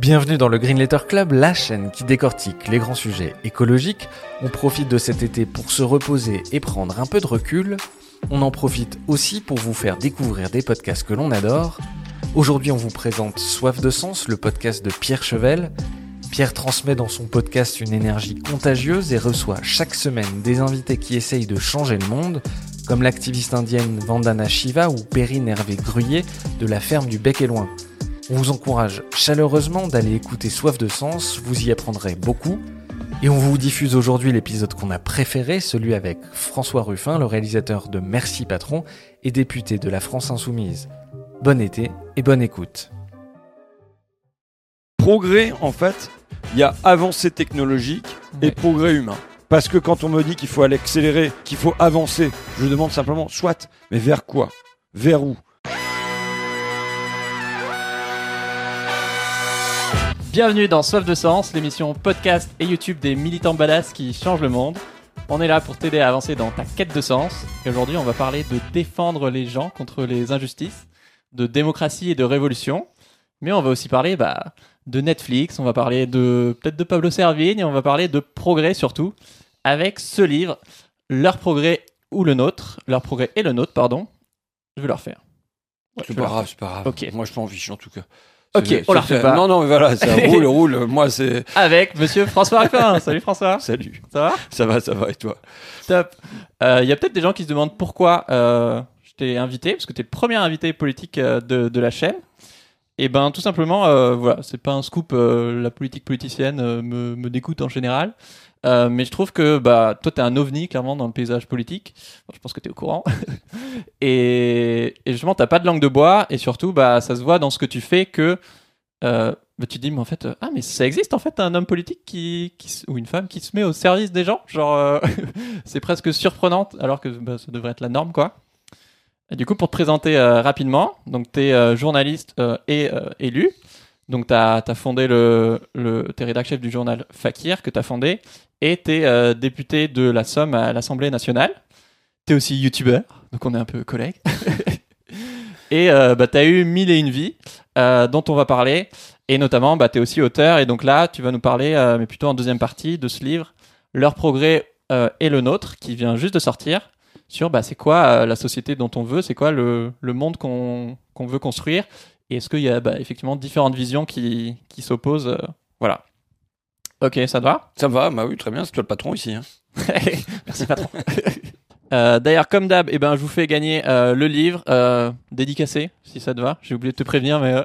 Bienvenue dans le Green Letter Club, la chaîne qui décortique les grands sujets écologiques. On profite de cet été pour se reposer et prendre un peu de recul. On en profite aussi pour vous faire découvrir des podcasts que l'on adore. Aujourd'hui, on vous présente Soif de sens, le podcast de Pierre Chevel. Pierre transmet dans son podcast une énergie contagieuse et reçoit chaque semaine des invités qui essayent de changer le monde, comme l'activiste indienne Vandana Shiva ou Perrine Hervé Gruyé de la ferme du Bec et Loin. On vous encourage chaleureusement d'aller écouter Soif de Sens, vous y apprendrez beaucoup. Et on vous diffuse aujourd'hui l'épisode qu'on a préféré, celui avec François Ruffin, le réalisateur de Merci Patron et député de la France Insoumise. Bon été et bonne écoute. Progrès, en fait, il y a avancée technologique et Ouais. progrès humain. Parce que quand on me dit qu'il faut aller accélérer, qu'il faut avancer, je demande simplement, soit, mais vers quoi? Vers où? Bienvenue dans Soif de Sens, l'émission podcast et YouTube des militants badass qui changent le monde. On est là pour t'aider à avancer dans ta quête de sens. Et aujourd'hui, on va parler de défendre les gens contre les injustices, de démocratie et de révolution. Mais on va aussi parler bah, de Netflix, on va parler de peut-être de Pablo Servigne, et on va parler de progrès surtout, avec ce livre, Leur progrès ou le nôtre, Leur progrès et le nôtre, pardon. Je vais le refaire. Ouais, C'est pas grave, c'est pas grave. Ok. Moi, je m'en fiche en tout cas. Ok, on la refait pas. Non, non, mais voilà, ça roule, roule. Moi, c'est. Avec monsieur François Ruffin. Salut François. Salut. Ça va? Ça va, ça va, et toi? Top. Il y a peut-être des gens qui se demandent pourquoi euh, je t'ai invité, parce que tu es le premier invité politique euh, de, de la chaîne. Et ben tout simplement, euh, voilà, c'est pas un scoop, euh, la politique politicienne euh, me, me dégoûte en général. Euh, mais je trouve que bah, toi, tu es un ovni, clairement, dans le paysage politique. Je pense que tu es au courant. et, justement, tu pas de langue de bois. Et surtout, bah, ça se voit dans ce que tu fais que euh, bah, tu te dis, mais en fait, euh, ah, mais ça existe en fait un homme politique qui, ou une femme qui se met au service des gens. Genre, c'est presque surprenant, alors que ça devrait être la norme, quoi. Du coup, pour te présenter rapidement, donc tu es journaliste et élu. Donc, tu as, fondé le, le t'es rédacteur chef du journal Fakir que tu as fondé et tu es député de la Somme à l'Assemblée nationale. Tu es aussi youtubeur, donc on est un peu collègues. et euh, bah, tu as eu mille et une vies euh, dont on va parler. Et notamment, bah, tu es aussi auteur. Et donc là, tu vas nous parler, euh, mais plutôt en deuxième partie, de ce livre, Leur progrès euh, et le nôtre, qui vient juste de sortir, sur bah, c'est quoi euh, la société dont on veut, c'est quoi le, monde qu'on veut construire. Et est-ce qu'il y a bah, effectivement différentes visions qui, qui s'opposent euh, Voilà. Ok, ça te va? Ça va, bah oui, très bien, c'est toi le patron ici. hein. Merci patron. Euh, D'ailleurs, comme d'hab, eh ben, je vous fais gagner euh, le livre euh, dédicacé, si ça te va. J'ai oublié de te prévenir, mais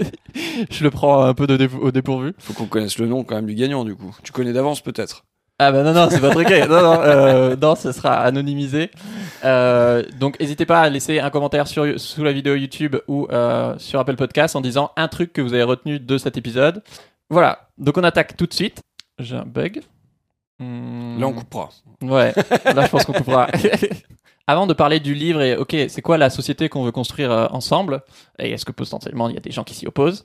je le prends un peu de dé- au dépourvu. Faut qu'on connaisse le nom quand même du gagnant, du coup. Tu connais d'avance peut-être Ah bah non, non, c'est pas truqué. non, non, non, ce sera anonymisé. Euh, donc, n'hésitez pas à laisser un commentaire sur, sous la vidéo YouTube ou euh, sur Apple Podcast en disant un truc que vous avez retenu de cet épisode. Voilà, donc on attaque tout de suite. J'ai un bug. Hmm. Là, on coupera. Ouais, là je pense qu'on coupera. Avant de parler du livre et ok, c'est quoi la société qu'on veut construire euh, ensemble? Et est-ce que potentiellement il y a des gens qui s'y opposent?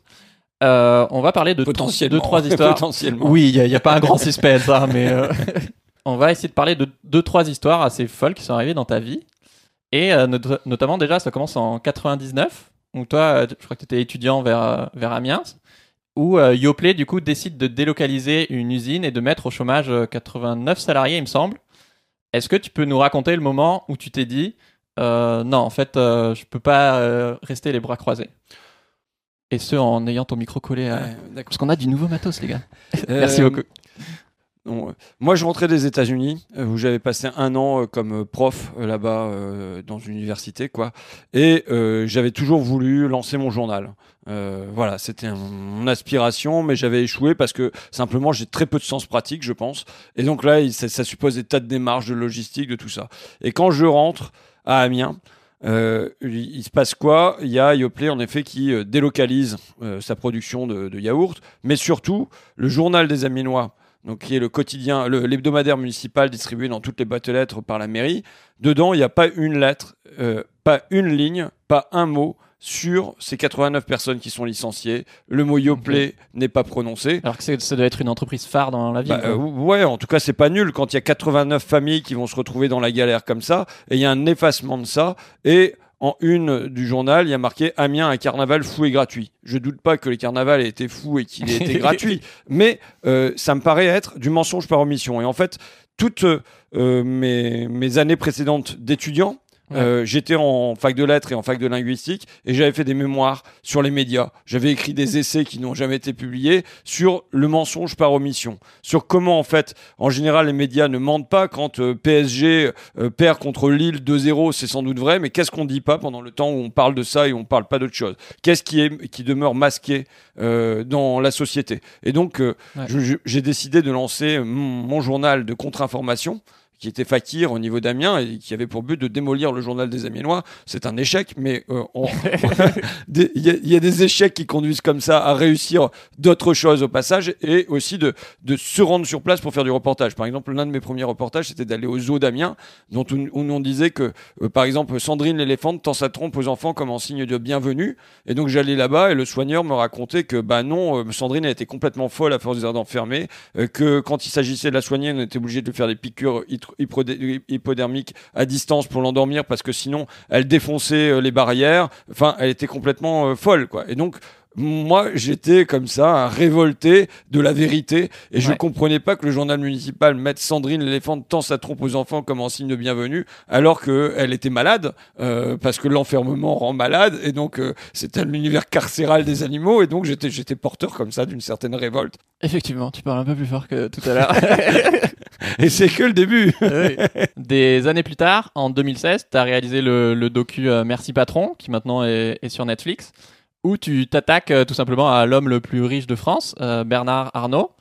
Euh, On va parler de Potentiellement. deux trois histoires. Potentiellement. Oui, il n'y a, pas un grand suspense, hein, mais on va essayer de parler de deux trois histoires assez folles qui sont arrivées dans ta vie et euh, not- notamment déjà ça commence en 99 où toi, euh, je crois que tu étais étudiant vers euh, vers Amiens où euh, Yoplait du coup décide de délocaliser une usine et de mettre au chômage euh, 89 salariés, il me semble. Est-ce que tu peux nous raconter le moment où tu t'es dit euh, non, en fait, je peux pas rester les bras croisés? Et ce, en ayant ton micro collé à... Ouais. Parce qu'on a du nouveau matos, les gars. Merci beaucoup. Euh, moi, je rentrais des États-Unis euh, où j'avais passé un an euh, comme prof là-bas dans une université, quoi. Et j'avais toujours voulu lancer mon journal. Voilà, c'était mon aspiration, mais j'avais échoué parce que simplement j'ai très peu de sens pratique, je pense. Et donc là, ça, suppose des tas de démarches, de logistique, de tout ça. Et quand je rentre à Amiens, il, se passe quoi? Il y a Yoplait en effet qui délocalise sa production de, de yaourts, mais surtout le journal des Aminois, donc qui est le quotidien, l'hebdomadaire municipal distribué dans toutes les boîtes aux lettres par la mairie. Dedans, il n'y a pas une lettre, euh, pas une ligne, pas un mot sur ces 89 personnes qui sont licenciées. Le mot Yoplait n'est pas prononcé. Alors que ça doit être une entreprise phare dans la ville. Bah, euh, ouais, en tout cas, c'est pas nul quand il y a 89 familles qui vont se retrouver dans la galère comme ça, et il y a un effacement de ça, et en une du journal, il y a marqué Amiens, un carnaval fou et gratuit. Je doute pas que les carnavals aient été fous et qu'il ait été gratuit, mais euh, ça me paraît être du mensonge par omission. Et en fait, toutes euh, mes, mes années précédentes d'étudiant, Ouais. euh, j'étais en fac de lettres et en fac de linguistique et j'avais fait des mémoires sur les médias. J'avais écrit des essais qui n'ont jamais été publiés sur le mensonge par omission, sur comment en fait, en général, les médias ne mentent pas quand euh, PSG euh, perd contre Lille 2-0, c'est sans doute vrai, mais qu'est-ce qu'on dit pas pendant le temps où on parle de ça et on parle pas d'autre chose? Qu'est-ce qui est qui demeure masqué euh, dans la société? Et donc, Ouais. j'ai décidé de lancer mon, mon journal de contre-information qui était Fakir au niveau d'Amiens et qui avait pour but de démolir le journal des Amiénois. C'est un échec, mais euh, on- il y, a- il y a des échecs qui conduisent comme ça à réussir d'autres choses au passage et aussi de, de se rendre sur place pour faire du reportage. Par exemple, l'un de mes premiers reportages, c'était d'aller au zoo d'Amiens, dont on, où on disait que, euh, par exemple, Sandrine l'éléphante tend sa trompe aux enfants comme en signe de bienvenue. Et donc j'allais là-bas et le soigneur me racontait que, bah non, euh, Sandrine a été complètement folle à force d'enfermer, euh, que quand il s'agissait de la soigner, on était obligé de lui faire des piqûres hypodermiques à distance pour l'endormir parce que sinon elle défonçait euh, les barrières. Enfin, elle était complètement euh, folle, quoi. Et donc, moi, j'étais comme ça, un révolté de la vérité, et je Ouais. comprenais pas que le journal municipal mette Sandrine l'éléphant tend sa trompe aux enfants comme en signe de bienvenue, alors qu'elle était malade, euh, parce que l'enfermement rend malade, et donc euh, c'était l'univers carcéral des animaux, et donc j'étais j'étais porteur comme ça d'une certaine révolte. Effectivement, tu parles un peu plus fort que tout à l'heure. Et c'est que le début. Oui. Des années plus tard, en 2016, tu as réalisé le, le docu euh, Merci Patron, qui maintenant est, est sur Netflix, où tu t'attaques euh, tout simplement à l'homme le plus riche de France, euh, Bernard Arnault.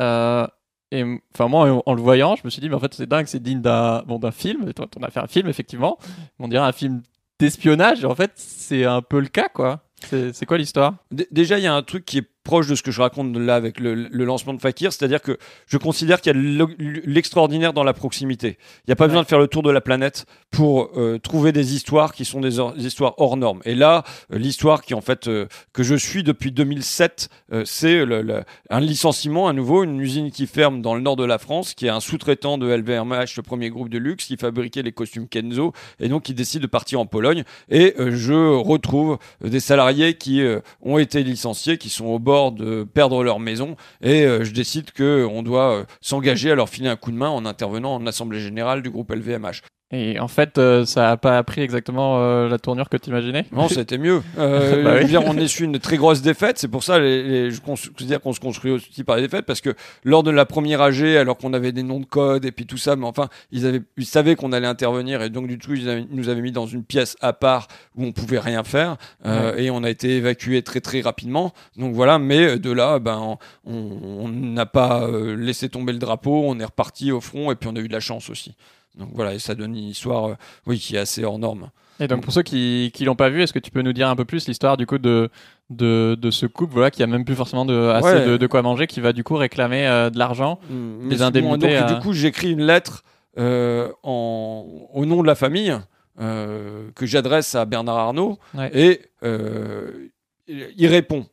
Euh, et enfin moi, en, le voyant, je me suis dit, mais en fait, c'est dingue, c'est digne d'un bon, d'un film. On a fait un film, effectivement. On dirait un film d'espionnage. Et en fait, c'est un peu le cas, quoi. C'est quoi l'histoire? Déjà, il y a un truc qui est proche de ce que je raconte là avec le, le lancement de Fakir, c'est-à-dire que je considère qu'il y a l'extraordinaire dans la proximité. Il n'y a pas besoin de faire le tour de la planète pour euh, trouver des histoires qui sont des, histoires hors normes. Et là, euh, l'histoire qui en fait euh, que je suis depuis 2007, euh, c'est le- le- un licenciement à nouveau, une usine qui ferme dans le nord de la France, qui est un sous-traitant de LVMH, le premier groupe de luxe, qui fabriquait les costumes Kenzo, et donc qui décide de partir en Pologne. Et je retrouve des salariés qui ont été licenciés, qui sont au bord de perdre leur maison, et euh, je décide que on doit euh, s'engager à leur filer un coup de main en intervenant en assemblée générale du groupe LVMH. Et en fait, euh, ça a pas pris exactement euh, la tournure que tu imaginais Non, c'était mieux. Euh, Bah oui. dire, on essuie une très grosse défaite. C'est pour ça, les, les- je considère qu'on se construit aussi par les défaites, parce que lors de la première AG, alors qu'on avait des noms de code et puis tout ça, mais enfin, ils avaient, ils savaient qu'on allait intervenir et donc du coup, ils, avaient- nous avaient mis dans une pièce à part où on pouvait rien faire euh, et on a été évacué très très rapidement. Donc voilà, mais de là, ben, on on n'a pas euh, laissé tomber le drapeau, on est reparti au front et puis on a eu de la chance aussi. Donc voilà, et ça donne une histoire, euh, oui, qui est assez hors norme. Et donc pour ceux qui qui l'ont pas vu, est-ce que tu peux nous dire un peu plus l'histoire du coup de de, de ce couple voilà qui a même plus forcément de assez Ouais. de, de quoi manger, qui va du coup réclamer euh, de l'argent. Mm, Des indemnités bon. Donc, du coup, j'écris une lettre euh, en, au nom de la famille euh, que j'adresse à Bernard Arnault Ouais. et euh, il répond.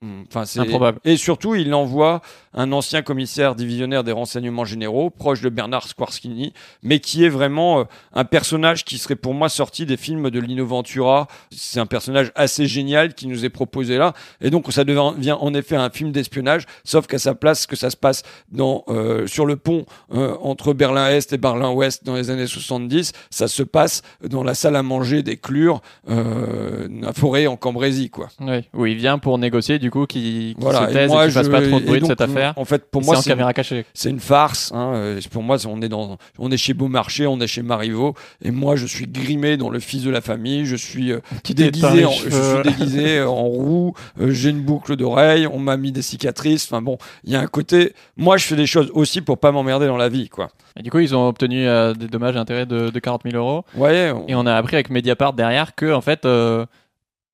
Mm, Enfin, c'est Improbable. Et surtout, il envoie un ancien commissaire divisionnaire des renseignements généraux, proche de Bernard Squarskini, mais qui est vraiment euh, un personnage qui serait pour moi sorti des films de Lino Ventura. C'est un personnage assez génial qui nous est proposé là. Et donc, ça devient en effet un film d'espionnage, sauf qu'à sa place, que ça se passe dans, euh, sur le pont euh, entre Berlin-Est et Berlin-Ouest dans les années 70. Ça se passe dans la salle à manger des Clures, la forêt en Cambrésie, quoi. Oui. Où il vient pour négocier du du coup qui, qui Voilà. se Et moi, et qui je- pas trop de bruit de donc, cette affaire. En fait, pour moi, c'est en c'est caméra cachée. c'est une farce. Hein. Euh, Pour moi, on est dans, on est chez Beaumarchais, on est chez Marivaux, et moi, je suis grimé dans le fils de la famille. Je suis euh, déguisé, en, je suis déguisé en roux. euh, J'ai une boucle d'oreille. On m'a mis des cicatrices. Enfin bon, il y a un côté. Moi, je fais des choses aussi pour pas m'emmerder dans la vie, quoi. Et du coup, ils ont obtenu euh, des dommages et intérêts de, de 40 000 euros. Ouais. on- Et on a appris avec Mediapart derrière que, en fait, euh,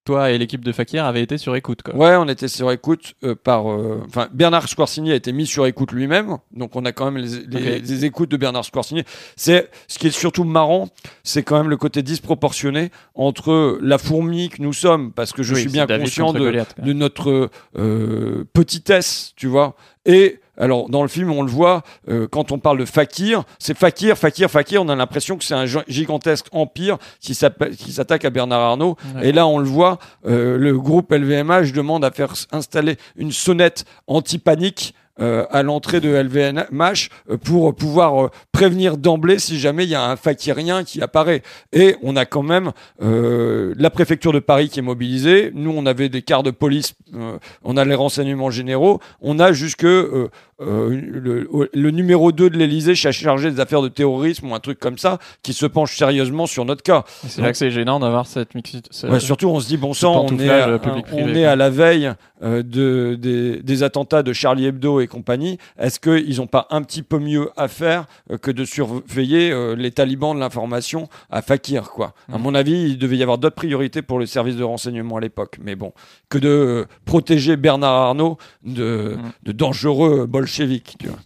toi et l'équipe de Fakir avaient été sur écoute. Quoi. Ouais, on était sur écoute euh, par. euh, Enfin, Bernard Squarcini a été mis sur écoute lui-même, donc on a quand même les, les- Ok. les écoutes de Bernard Squarcini. C'est ce qui est surtout marrant, c'est quand même le côté disproportionné entre la fourmi que nous sommes, parce que je Oui, suis bien conscient de, Goliath, de notre euh, petitesse, tu vois. Et alors, dans le film, on le voit, euh, quand on parle de Fakir, c'est Fakir, Fakir, Fakir, on a l'impression que c'est un gi- gigantesque empire qui s'attaque à Bernard Arnault. Et là, on le voit, euh, le groupe LVMH demande à faire installer une sonnette anti-panique euh, à l'entrée de LVMH euh, pour pouvoir euh, prévenir d'emblée si jamais il y a un fakirien qui apparaît. Et on a quand même euh, la préfecture de Paris qui est mobilisée. Nous, on avait des quarts de police, euh, on a les renseignements généraux. On a jusque euh, euh, le, le numéro 2 de l'Elysée chargé des affaires de terrorisme ou un truc comme ça qui se penche sérieusement sur notre cas. C'est là que c'est gênant d'avoir cette mixité. Ouais, surtout, on se dit, bon sang, on est, à, on est à la veille euh, de, des, des attentats de Charlie Hebdo et compagnie. Est-ce qu'ils n'ont pas un petit peu mieux à faire euh, que de surveiller euh, les talibans de l'information à Fakir, quoi? À Mhm. mon avis, il devait y avoir d'autres priorités pour le service de renseignement à l'époque. Mais bon, que de protéger Bernard Arnault de, Mhm. de dangereux bolcheviques. tu vois.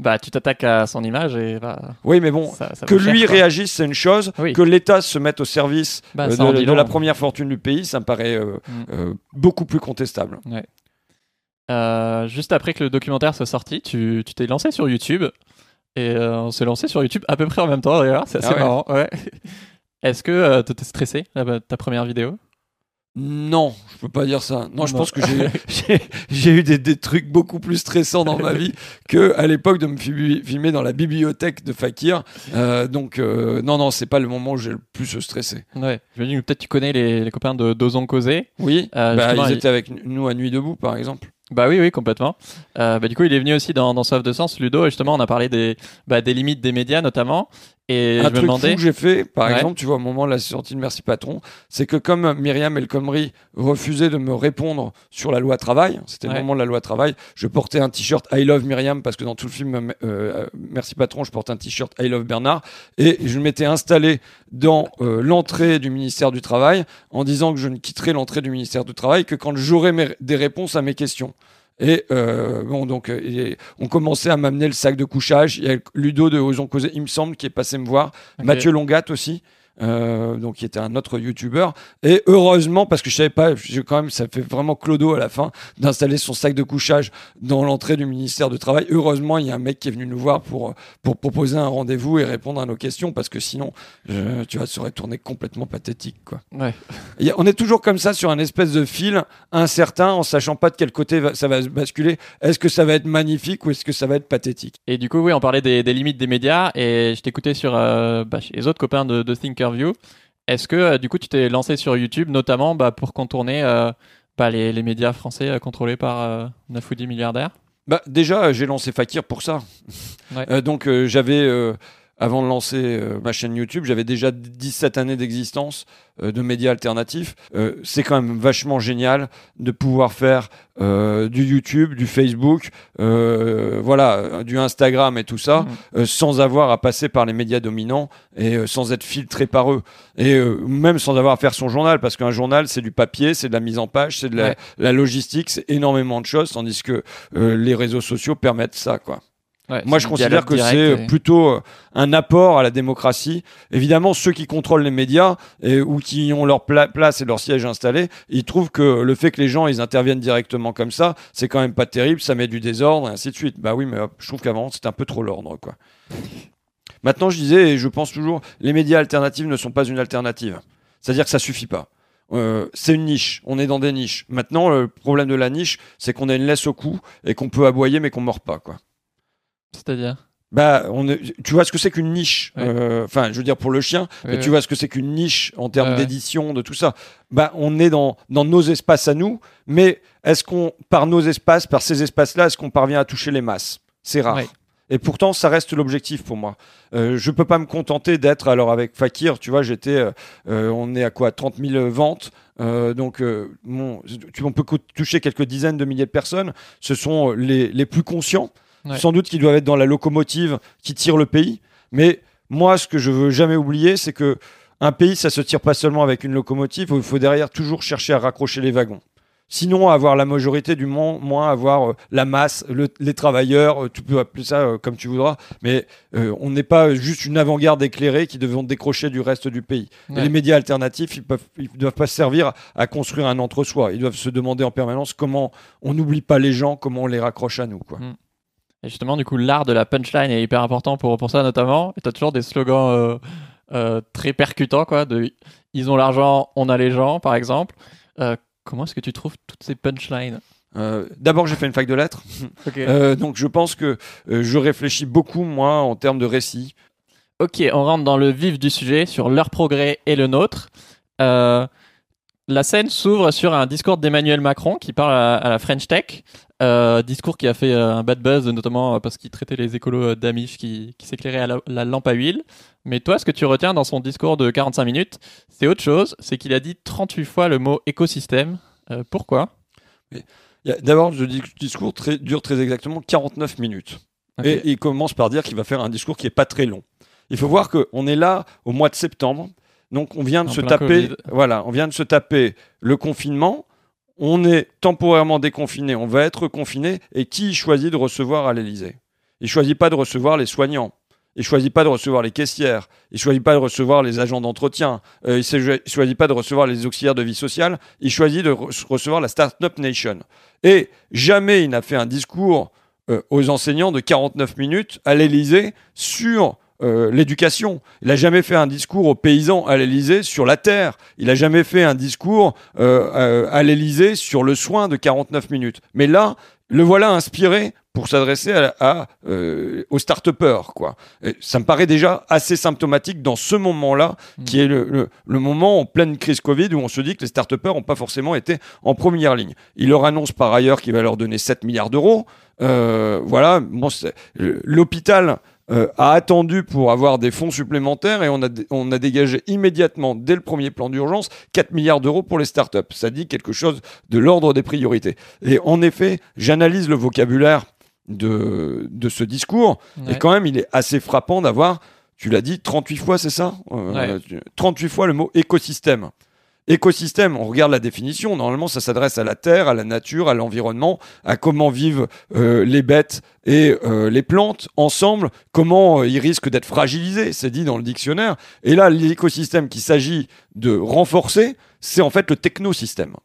Bah, tu t'attaques à son image et bah, Oui, mais bon, ça, ça que lui réagisse, c'est une chose. Oui. Que l'État se mette au service Bah, euh, de, la première fortune du pays, ça me paraît euh, Mm. euh, beaucoup plus contestable. Euh, juste après que le documentaire soit sorti, tu tu t'es lancé sur YouTube. Et on s'est lancé sur YouTube à peu près en même temps d'ailleurs, c'est assez Ah ouais. marrant. Ouais. Est-ce que euh, t'étais stressé là, ta première vidéo? Non, je peux pas dire ça. Non, je Non. pense que j'ai- eu des, des trucs beaucoup plus stressants dans ma vie que à l'époque de me fi- filmer dans la bibliothèque de Fakir. Euh, donc euh, non, non, c'est pas le moment où j'ai le plus stressé. Ouais. Je me dis que peut-être tu connais les, les copains de d'Ozon Causé. Oui, Euh, bah, ils il- étaient avec nous à Nuit debout, par exemple. Bah oui, oui, complètement. Euh, bah, du coup, il est venu aussi dans, dans Soif de Sens, Ludo, et justement, on a parlé des, bah, des limites des médias, notamment. Et un je me truc demandais. fou que j'ai fait, par Ouais. exemple, tu vois, au moment de la sortie de Merci Patron, c'est que comme Myriam El Khomri refusait de me répondre sur la loi travail, c'était Ouais. le moment de la loi travail, je portais un t-shirt I love Myriam parce que dans tout le film euh, Merci Patron, je porte un t-shirt I love Bernard et je m'étais installé dans euh, l'entrée du ministère du Travail en disant que je ne quitterai l'entrée du ministère du Travail que quand j'aurai mes- des réponses à mes questions. Et euh, bon, donc, euh, et on commençait à m'amener le sac de couchage. Il y a Ludo de Osons Causer, il me semble, qui est passé me voir. Mathieu Longat aussi. Euh, donc qui était un autre youtubeur et heureusement parce que je savais pas j'ai quand même ça fait vraiment clodo à la fin d'installer son sac de couchage dans l'entrée du ministère du travail. Heureusement il y a un mec qui est venu nous voir pour pour proposer un rendez-vous et répondre à nos questions parce que sinon je- tu vois ça aurait tourné complètement pathétique quoi. Ouais. on est toujours comme ça sur un espèce de fil incertain en sachant pas de quel côté va- ça va se basculer. Est-ce que ça va être magnifique ou est-ce que ça va être pathétique? Et du coup, oui, on parlait des, des limites des médias, et je t'écoutais sur euh, bah, les autres copains de, de Est-ce que, euh, du coup, tu t'es lancé sur YouTube, notamment bah, pour contourner euh, bah, les, les médias français euh, contrôlés par euh, 9 ou 10 milliardaires? Bah, déjà, j'ai lancé Fakir pour ça. Ouais. Euh, donc, euh, j'avais, euh, avant de lancer euh, ma chaîne YouTube, j'avais déjà 17 années d'existence euh, de médias alternatifs. Euh, c'est quand même vachement génial de pouvoir faire euh, du YouTube, du Facebook, euh, voilà, du Instagram et tout ça, euh, sans avoir à passer par les médias dominants et euh, sans être filtré par eux. Et euh, même sans avoir à faire son journal, parce qu'un journal, c'est du papier, c'est de la mise en page, c'est de la, Ouais. la logistique, c'est énormément de choses, tandis que euh, les réseaux sociaux permettent ça, quoi. Ouais, Moi, je considère que c'est et- plutôt euh, un apport à la démocratie. Évidemment, ceux qui contrôlent les médias et, ou qui ont leur pla- place et leur siège installé, ils trouvent que le fait que les gens ils interviennent directement comme ça, c'est quand même pas terrible, ça met du désordre et ainsi de suite. Bah oui, mais hop, je trouve qu'avant c'était un peu trop l'ordre, quoi. Maintenant, je disais et je pense toujours, les médias alternatifs ne sont pas une alternative. C'est-à-dire que ça suffit pas. Euh, c'est une niche, on est dans des niches. Maintenant, le problème de la niche, c'est qu'on a une laisse au cou et qu'on peut aboyer mais qu'on mord pas, quoi. C'est-à-dire? Bah, on est- tu vois ce que c'est qu'une niche. Ouais. euh, Enfin, je veux dire pour le chien, Ouais, mais ouais. tu vois ce que c'est qu'une niche en termes d'édition, de tout ça. Bah, on est dans, dans nos espaces à nous, mais est-ce qu'on, par nos espaces, par ces espaces-là, est-ce qu'on parvient à toucher les masses? C'est rare. Et pourtant, ça reste l'objectif pour moi. Euh, je peux pas me contenter d'être, alors avec Fakir, tu vois, j'étais, euh, euh, on est à quoi 30 000 ventes. Euh, donc, euh, bon, tu, on peut toucher quelques dizaines de milliers de personnes. Ce sont les, les plus conscients, Ouais. sans doute qui doivent être dans la locomotive qui tire le pays. Mais moi, ce que je veux jamais oublier, c'est que un pays, ça se tire pas seulement avec une locomotive. Il faut derrière toujours chercher à raccrocher les wagons. Sinon, avoir la majorité du monde, moins avoir euh, la masse, le- les travailleurs, euh, tu peux appeler ça euh, comme tu voudras, mais on n'est pas juste une avant-garde éclairée qui devons décrocher du reste du pays. Et les médias alternatifs, ils ils doivent pas servir à construire un entre-soi. Ils doivent se demander en permanence comment on n'oublie pas les gens, comment on les raccroche à nous. Quoi. Et justement, du coup, l'art de la punchline est hyper important pour, pour ça notamment. Et t'as toujours des slogans euh, euh, très percutants, quoi. De ils ont l'argent, on a les gens, par exemple. Euh, comment est-ce que tu trouves toutes ces punchlines? Euh, D'abord, j'ai fait une fac de lettres, Ok. Euh, donc je pense que euh, je réfléchis beaucoup moi en termes de récit. Ok, on rentre dans le vif du sujet sur leur progrès et le nôtre. La scène s'ouvre sur un discours d'Emmanuel Macron qui parle à, à la French Tech. Euh, discours qui a fait euh, un bad buzz, notamment euh, parce qu'il traitait les écolos euh, d'Amish qui, qui s'éclairaient à la, la lampe à huile. Mais toi, ce que tu retiens dans son discours de 45 minutes, c'est autre chose. C'est qu'il a dit 38 fois le mot écosystème. Euh, pourquoi? D'abord, le dis- discours très, dure très exactement 49 minutes. Et il commence par dire qu'il va faire un discours qui est pas très long. Il faut voir qu'on est là au mois de septembre. Donc on vient de En se taper, Covid. voilà, on vient de se taper le confinement. On est temporairement déconfiné, on va être confiné. Et qui choisit de recevoir à l'Elysée Il choisit pas de recevoir les soignants. Il choisit pas de recevoir les caissières. Il choisit pas de recevoir les agents d'entretien. Euh, il choisit pas de recevoir les auxiliaires de vie sociale. Il choisit de re- recevoir la Startup Nation. Et jamais il n'a fait un discours euh, aux enseignants de 49 minutes à l'Élysée sur euh, l'éducation. Il n'a jamais fait un discours aux paysans à l'Élysée sur la terre. Il n'a jamais fait un discours euh, euh, à l'Élysée sur le soin de 49 minutes. Mais là, le voilà inspiré pour s'adresser à, à, euh, aux start-upers. Quoi. Et ça me paraît déjà assez symptomatique dans ce moment-là, Mm. qui est le, le- le moment en pleine crise Covid où on se dit que les start-upers n'ont pas forcément été en première ligne. Il leur annonce par ailleurs qu'il va leur donner 7 milliards d'euros. Euh, voilà, bon, l'hôpital euh, a attendu pour avoir des fonds supplémentaires et on a, on a dégagé immédiatement, dès le premier plan d'urgence, 4 milliards d'euros pour les startups. Ça dit quelque chose de l'ordre des priorités. Et en effet, j'analyse le vocabulaire de, de ce discours Ouais. et quand même, il est assez frappant d'avoir, tu l'as dit, 38 fois, c'est ça? Euh, Ouais. tu- 38 fois le mot écosystème. Écosystème, on regarde la définition, normalement ça s'adresse à la terre, à la nature, à l'environnement, à comment vivent euh, les bêtes et euh, les plantes ensemble, comment euh, ils risquent d'être fragilisés, c'est dit dans le dictionnaire. Et là, l'écosystème qu'il s'agit de renforcer, c'est en fait le technosystème.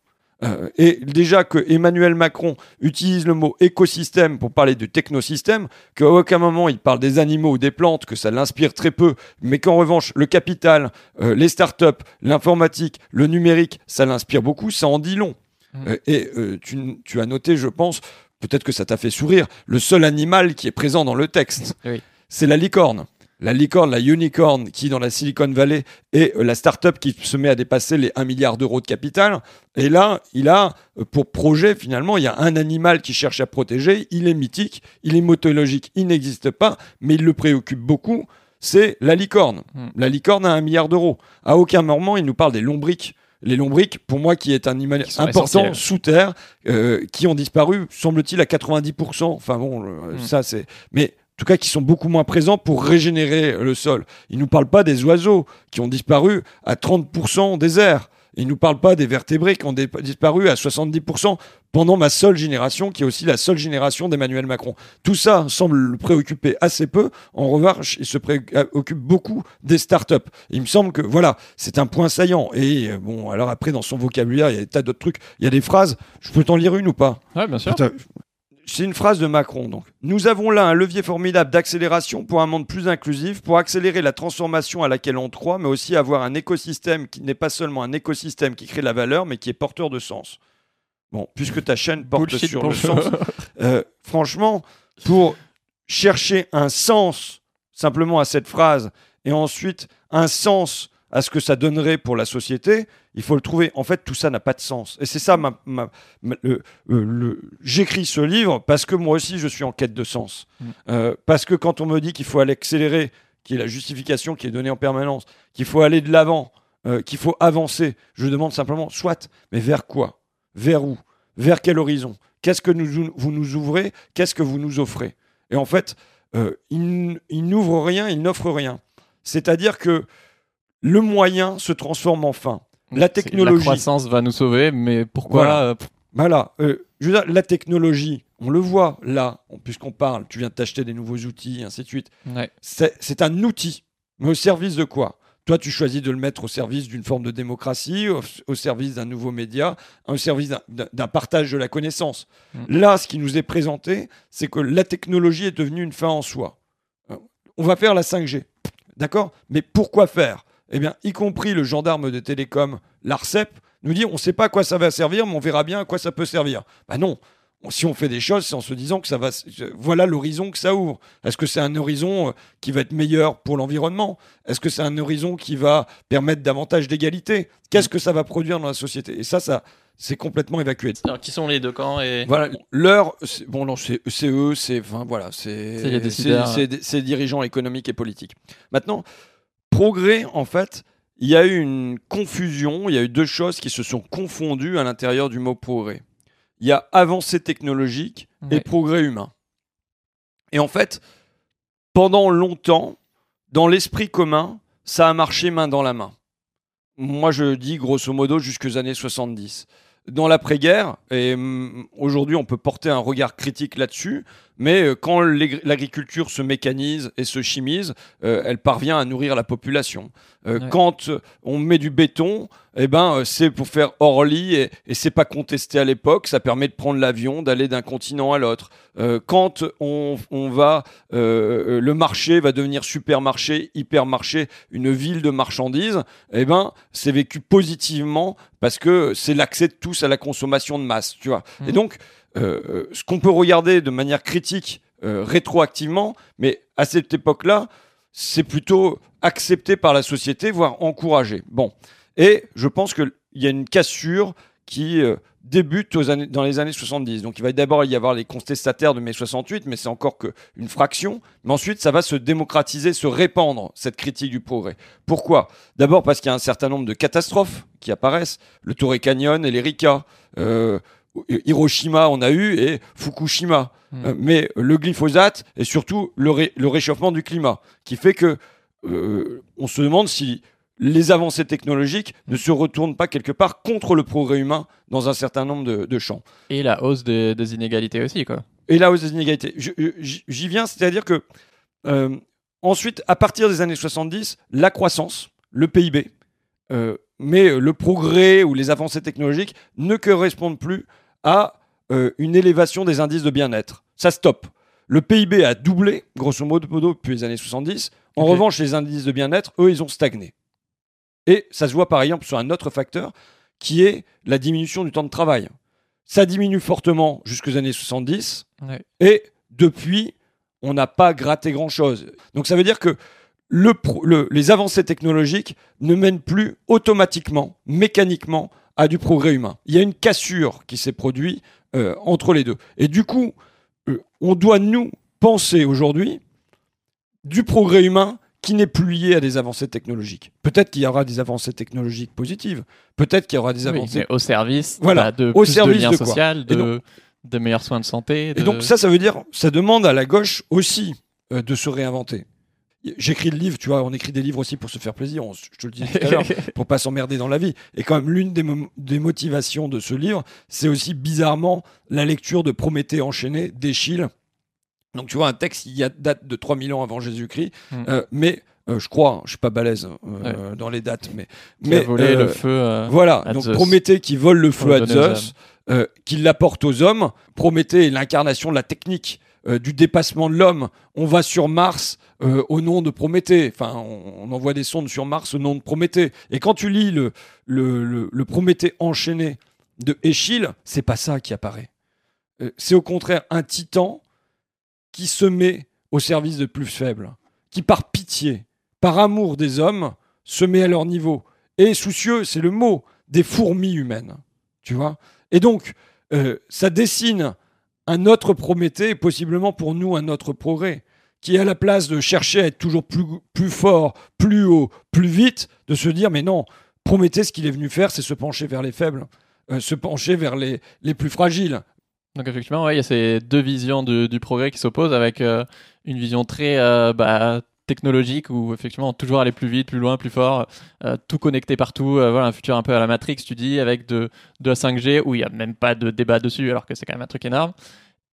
Euh, et déjà que Emmanuel Macron utilise le mot écosystème pour parler du technosystème, qu'à aucun moment il parle des animaux ou des plantes, que ça l'inspire très peu, mais qu'en revanche le capital, euh, les startups, l'informatique, le numérique, ça l'inspire beaucoup, ça en dit long. Mhm. Euh, et tu, tu as noté, je pense, peut-être que ça t'a fait sourire, le seul animal qui est présent dans le texte, Oui. c'est la licorne. La licorne, la unicorn, qui dans la Silicon Valley est euh, la start-up qui se met à dépasser les 1 milliard d'euros de capital. Et là, il a euh, pour projet, finalement, il y a un animal qui cherche à protéger. Il est mythique, il est mythologique, il n'existe pas, mais il le préoccupe beaucoup. C'est la licorne. Hmm. La licorne a un milliard d'euros. À aucun moment, il nous parle des lombriques. Les lombriques, pour moi, qui est un animal important sous terre, euh, qui ont disparu, semble-t-il, à 90%. Enfin bon, euh, Hmm. ça c'est. Mais en tout cas, qui sont beaucoup moins présents pour régénérer le sol. Il nous parle pas des oiseaux qui ont disparu à 30% des airs. Il nous parle pas des vertébrés qui ont disparu à 70% pendant ma seule génération, qui est aussi la seule génération d'Emmanuel Macron. Tout ça semble le préoccuper assez peu. En revanche, il se préoccupe beaucoup des startups. Il me semble que voilà, c'est un point saillant. Et euh, bon, alors après, dans son vocabulaire, il y a des tas d'autres trucs. Il y a des phrases. Je peux t'en lire une ou pas? Ouais, bien sûr. C'est une phrase de Macron. Donc, nous avons là un levier formidable d'accélération pour un monde plus inclusif, pour accélérer la transformation à laquelle on croit, mais aussi avoir un écosystème qui n'est pas seulement un écosystème qui crée de la valeur, mais qui est porteur de sens. Bon, puisque ta chaîne porte Bullshit sur le sens, euh, franchement, pour chercher un sens simplement à cette phrase et ensuite un sens à ce que ça donnerait pour la société, il faut le trouver. En fait, tout ça n'a pas de sens. Et c'est ça, ma, ma- ma- le- euh, le- j'écris ce livre parce que moi aussi, je suis en quête de sens. Mm. Euh, parce que quand on me dit qu'il faut aller accélérer, qui est la justification qui est donnée en permanence, qu'il faut aller de l'avant, euh, qu'il faut avancer, je demande simplement, soit, mais vers quoi? Vers où? Vers quel horizon? Qu'est-ce que nous, vous nous ouvrez? Qu'est-ce que vous nous offrez? Et en fait, euh, il n'ouvre rien, il n'offre rien. C'est-à-dire que le moyen se transforme en fin. La technologie. La croissance va nous sauver, mais pourquoi Voilà. euh, pff, Voilà, euh, je veux dire, la technologie, on le voit là, on- puisqu'on parle, tu viens de t'acheter des nouveaux outils, ainsi de suite. ouais. C'est un outil, mais au service de quoi? Toi, tu choisis de le mettre au service d'une forme de démocratie, au, au service d'un nouveau média, au service d'un partage de la connaissance. Mm. Là, ce qui nous est présenté, c'est que la technologie est devenue une fin en soi. Euh, On va faire la 5G, d'accord? Mais pourquoi faire? Eh bien, y compris le gendarme de télécom, l'ARCEP, nous dit on ne sait pas à quoi ça va servir, mais on verra bien à quoi ça peut servir. Bah non, si on fait des choses, c'est en se disant que ça va. Voilà l'horizon que ça ouvre. Est-ce que c'est un horizon euh, qui va être meilleur pour l'environnement? Est-ce que c'est un horizon qui va permettre davantage d'égalité? Qu'est-ce que ça va produire dans la société? Et ça, ça, c'est complètement évacué. Alors, qui sont les deux camps et... Voilà, l'heure, c'est- bon, non, c'est eux, c'est, enfin, voilà, c'est, C'est les dirigeants économiques et politiques. Maintenant, progrès, en fait, il y a eu une confusion, il y a eu deux choses qui se sont confondues à l'intérieur du mot progrès. Il y a avancée technologique et Ouais. progrès humain. Et en fait, pendant longtemps, dans l'esprit commun, ça a marché main dans la main. Moi, je dis grosso modo jusqu'aux années 70. Dans l'après-guerre, et hum, aujourd'hui on peut porter un regard critique là-dessus, mais euh, quand l'agri- l'agriculture se mécanise et se chimise, euh, elle parvient à nourrir la population. Euh, Ouais. Quand euh, on met du béton, eh ben, euh, c'est pour faire hors-lit et, et c'est pas contesté à l'époque, ça permet de prendre l'avion, d'aller d'un continent à l'autre. Euh, quand on, on va, euh, le marché va devenir supermarché, hypermarché, une ville de marchandises, eh ben, c'est vécu positivement parce que c'est l'accès de tous à la consommation de masse, tu vois. Et donc, euh, euh, ce qu'on peut regarder de manière critique euh, rétroactivement, mais à cette époque-là, c'est plutôt accepté par la société, voire encouragé. Bon, et je pense qu'il y a une cassure qui débute dans les années 70. Donc il va d'abord y avoir les contestataires de mai 68, mais c'est encore qu'une fraction. Mais ensuite, ça va se démocratiser, se répandre, cette critique du progrès. Pourquoi? D'abord parce qu'il y a un certain nombre de catastrophes qui apparaissent. Le Torrey Canyon et l'Erika. Euh, Hiroshima, on a eu, et Fukushima. Mm. Euh, mais le glyphosate et surtout le, ré- le réchauffement du climat, qui fait que euh, on se demande si les avancées technologiques ne se retournent pas quelque part contre le progrès humain dans un certain nombre de, de champs. Et la hausse des, des inégalités aussi, quoi. Et là, aux inégalités, Je- je- j'y viens, c'est-à-dire que euh, ensuite, à partir des années 70, la croissance, le PIB, euh, mais le progrès ou les avancées technologiques ne correspondent plus à euh, une élévation des indices de bien-être. Ça stoppe. Le PIB a doublé, grosso modo, depuis les années 70. En revanche, les indices de bien-être, eux, ils ont stagné. Et ça se voit par exemple sur un autre facteur qui est la diminution du temps de travail. Ça diminue fortement jusqu'aux années 70. Ouais. Et depuis, on n'a pas gratté grand-chose. Donc ça veut dire que le pro- le- les avancées technologiques ne mènent plus automatiquement, mécaniquement, à du progrès humain. Il y a une cassure qui s'est produite euh, entre les deux. Et du coup, euh, on doit nous penser aujourd'hui du progrès humain qui n'est plus lié à des avancées technologiques. Peut-être qu'il y aura des avancées technologiques positives. Peut-être qu'il y aura des Oui, avancées mais au service Voilà, bah, de au plus service de liens de de, donc- de meilleurs soins de santé. Et donc ça, ça veut dire, ça demande à la gauche aussi euh, de se réinventer. J'écris le livre, tu vois, on écrit des livres aussi pour se faire plaisir, on- je te le dis tout à l'heure, pour pas s'emmerder dans la vie. Et quand même, l'une des, mo- des motivations de ce livre, c'est aussi bizarrement la lecture de Prométhée enchaîné d'Échille. Donc tu vois, un texte qui a- date de 3000 ans avant Jésus-Christ, Mm. euh, mais euh, je crois, je suis pas balèze euh, dans les dates, mais... qui mais a volé le feu. voilà, donc Zeus. Prométhée qui vole le feu à Zeus, qui l'apporte aux hommes. Prométhée est l'incarnation de la technique, euh, du dépassement de l'homme. On va sur Mars euh, au nom de Prométhée. Enfin, on, envoie des sondes sur Mars au nom de Prométhée. Et quand tu lis le, le, Prométhée enchaîné de Échille, c'est pas ça qui apparaît. Euh, c'est au contraire un titan qui se met au service des plus faibles, qui par pitié, par amour des hommes, se met à leur niveau. Et soucieux, c'est le mot, des fourmis humaines. Tu vois? Et donc, ça dessine un autre Prométhée, possiblement pour nous un autre progrès, qui à la place de chercher à être toujours plus, plus fort, plus haut, plus vite, de se dire, mais non, Prométhée, ce qu'il est venu faire, c'est se pencher vers les faibles, euh, se pencher vers les, les plus fragiles. Donc effectivement, il y a ces deux visions du, du progrès qui s'opposent avec euh, une vision très euh, bah, technologique où effectivement toujours aller plus vite, plus loin, plus fort, euh, tout connecté partout, euh, voilà un futur un peu à la Matrix, tu dis, avec de, de la 5G où il n'y a même pas de débat dessus alors que c'est quand même un truc énorme.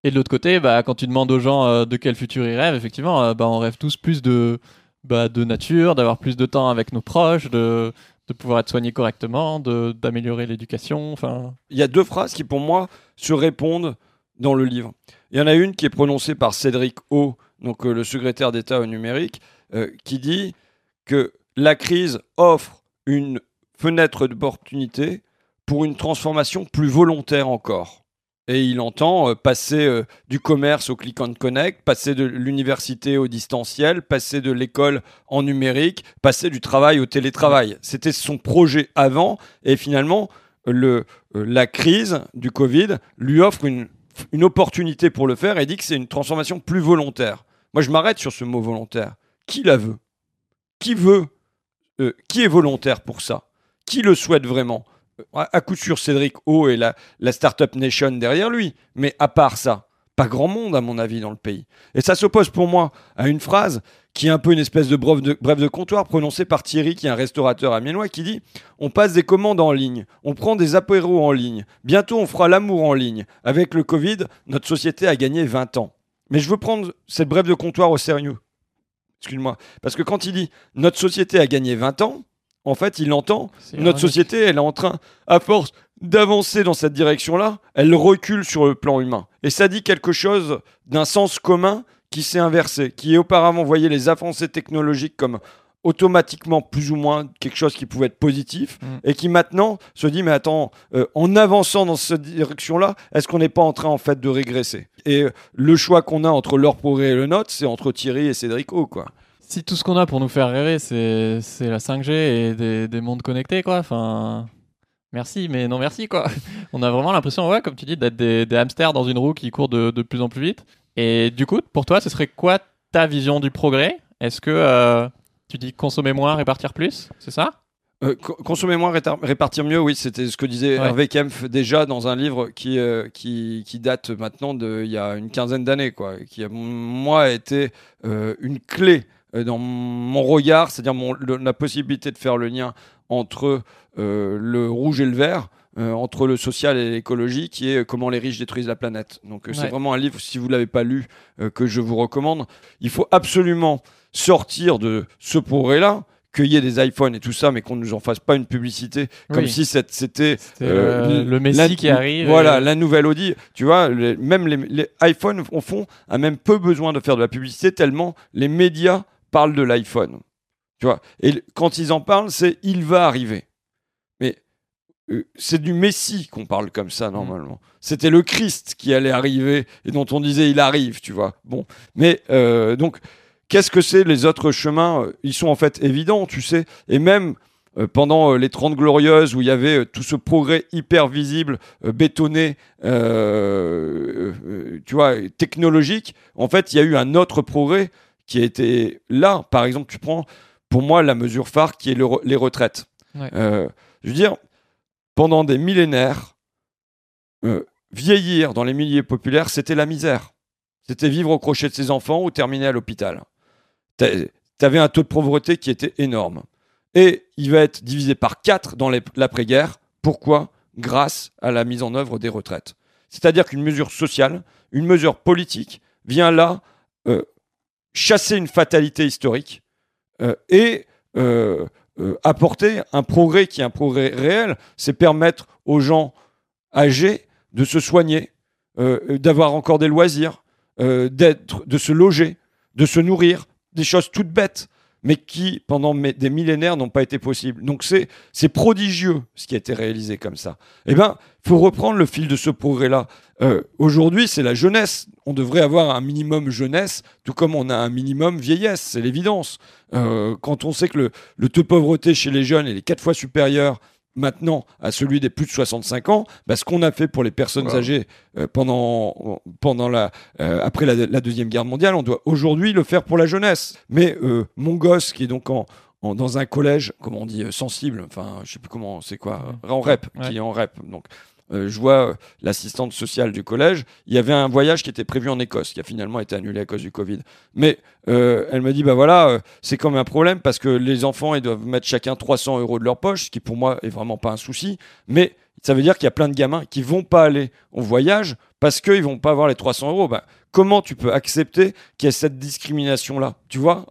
Et de l'autre côté, bah, quand tu demandes aux gens euh, de quel futur ils rêvent, effectivement, euh, bah, on rêve tous plus de, bah, de nature, d'avoir plus de temps avec nos proches, de, pouvoir être soigné correctement, d'améliorer l'éducation. Enfin, Il y a deux phrases qui, pour moi, se répondent dans le livre. Il y en a une qui est prononcée par Cédric O, donc euh, le secrétaire d'État au numérique, euh, qui dit que la crise offre une fenêtre d'opportunité pour une transformation plus volontaire encore. Et il entend euh, passer du commerce au click and connect, passer de l'université au distanciel, passer de l'école en numérique, passer du travail au télétravail. C'était son projet avant, et finalement, le, la crise du Covid lui offre une, une opportunité pour le faire et dit que c'est une transformation plus volontaire. Moi, je m'arrête sur ce mot volontaire. Qui la veut? Qui veut euh, Qui est volontaire pour ça? Qui le souhaite vraiment? Euh, à, coup sûr, Cédric O et la, Startup Nation derrière lui. Mais à part ça, pas grand monde, à mon avis, dans le pays. Et ça s'oppose pour moi à une phrase qui est un peu une espèce de bref de, bref de comptoir prononcée par Thierry, qui est un restaurateur amiénois, qui dit On passe des commandes en ligne, on prend des apéros en ligne, bientôt on fera l'amour en ligne. Avec le Covid, notre société a gagné 20 ans. Mais je veux prendre cette brève de comptoir au sérieux. Excuse-moi. Parce que quand il dit Notre société a gagné 20 ans, en fait, il entend notre société, elle est en train, à force d'avancer dans cette direction-là, elle recule sur le plan humain. Et ça dit quelque chose d'un sens commun qui s'est inversé, qui auparavant voyait les avancées technologiques comme automatiquement plus ou moins quelque chose qui pouvait être positif, Mm. et qui maintenant se dit, mais attends, euh, en avançant dans cette direction-là, est-ce qu'on n'est pas en train en fait de régresser? Et euh, le choix qu'on a entre leur progrès et le nôtre, c'est entre Thierry et Cédric O, quoi. Si tout ce qu'on a pour nous faire rêver, c'est c'est la 5G et des, des mondes connectés, quoi. Enfin, merci, mais non merci, quoi. On a vraiment l'impression, ouais, comme tu dis, d'être des, des hamsters dans une roue qui court de, de plus en plus vite. Et du coup, pour toi, ce serait quoi ta vision du progrès? Est-ce que euh, tu dis consommer moins, répartir plus C'est ça? Euh, co- consommer moins, répartir mieux, oui, c'était ce que disait Ouais. Hervé Kempf déjà dans un livre qui, euh, qui, qui date maintenant d'il y a une quinzaine d'années, quoi, qui a, moi, été euh, une clé euh, dans mon regard, c'est-à-dire la possibilité de faire le lien entre le rouge et le vert, euh, entre le social et l'écologie, qui est euh, comment les riches détruisent la planète. Donc euh, c'est vraiment un livre, si vous ne l'avez pas lu, euh, que je vous recommande. Il faut absolument sortir de ce progrès-là, qu'il y ait des iPhones et tout ça, mais qu'on ne nous en fasse pas une publicité, comme si c'était euh, le, Messie la- qui arrive. Voilà, et- la nouvelle Audi. Tu vois, les- même les, les iPhones, au fond, a même peu besoin de faire de la publicité tellement les médias parlent de l'iPhone. Tu vois, et quand ils en parlent, c'est il va arriver. Euh, c'est du Messie qu'on parle comme ça normalement. C'était le Christ qui allait arriver et dont on disait il arrive, tu vois. Bon, mais euh, donc qu'est-ce que c'est les autres chemins? Euh, Ils sont en fait évidents, tu sais. Et même euh, pendant euh, les 30 glorieuses où il y avait euh, tout ce progrès hyper visible, bétonné, tu vois, technologique, en fait, il y a eu un autre progrès qui a été là. Par exemple, tu prends pour moi la mesure phare qui est le re- les retraites. Ouais. Je veux dire, pendant des millénaires, euh, vieillir dans les milieux populaires, c'était la misère. C'était vivre au crochet de ses enfants ou terminer à l'hôpital. Tu avais un taux de pauvreté qui était énorme. Et il va être divisé par 4 dans l'après-guerre. Pourquoi? Grâce à la mise en œuvre des retraites. C'est-à-dire qu'une mesure sociale, une mesure politique vient là euh, chasser une fatalité historique euh, et euh, apporter un progrès qui est un progrès réel. C'est permettre aux gens âgés de se soigner, euh, d'avoir encore des loisirs, euh, d'être, de se loger, de se nourrir, des choses toutes bêtes. Mais qui, pendant des millénaires, n'ont pas été possibles. Donc c'est prodigieux ce qui a été réalisé comme ça. Eh bien, il faut reprendre le fil de ce progrès-là. Euh, aujourd'hui, c'est la jeunesse. On devrait avoir un minimum jeunesse, tout comme on a un minimum vieillesse, c'est l'évidence. Euh, quand on sait que le, le taux de pauvreté chez les jeunes est quatre fois supérieur maintenant à celui des plus de 65 ans, bah, ce qu'on a fait pour les personnes âgées euh, pendant, pendant la, euh, après la, Deuxième Guerre mondiale, on doit aujourd'hui le faire pour la jeunesse. Mais euh, mon gosse, qui est donc en, dans un collège, comment on dit, sensible, enfin, je sais plus comment, c'est quoi, en REP, qui est en REP, donc euh, je vois euh, l'assistante sociale du collège, il y avait un voyage qui était prévu en Écosse, qui a finalement été annulé à cause du Covid. Mais euh, elle me dit, bah voilà, c'est comme un problème parce que les enfants, ils doivent mettre chacun 300 euros de leur poche, ce qui pour moi est vraiment pas un souci. Mais ça veut dire qu'il y a plein de gamins qui vont pas aller au voyage parce qu'ils vont pas avoir les 300 euros. Bah, comment tu peux accepter qu'il y ait cette discrimination-là Tu vois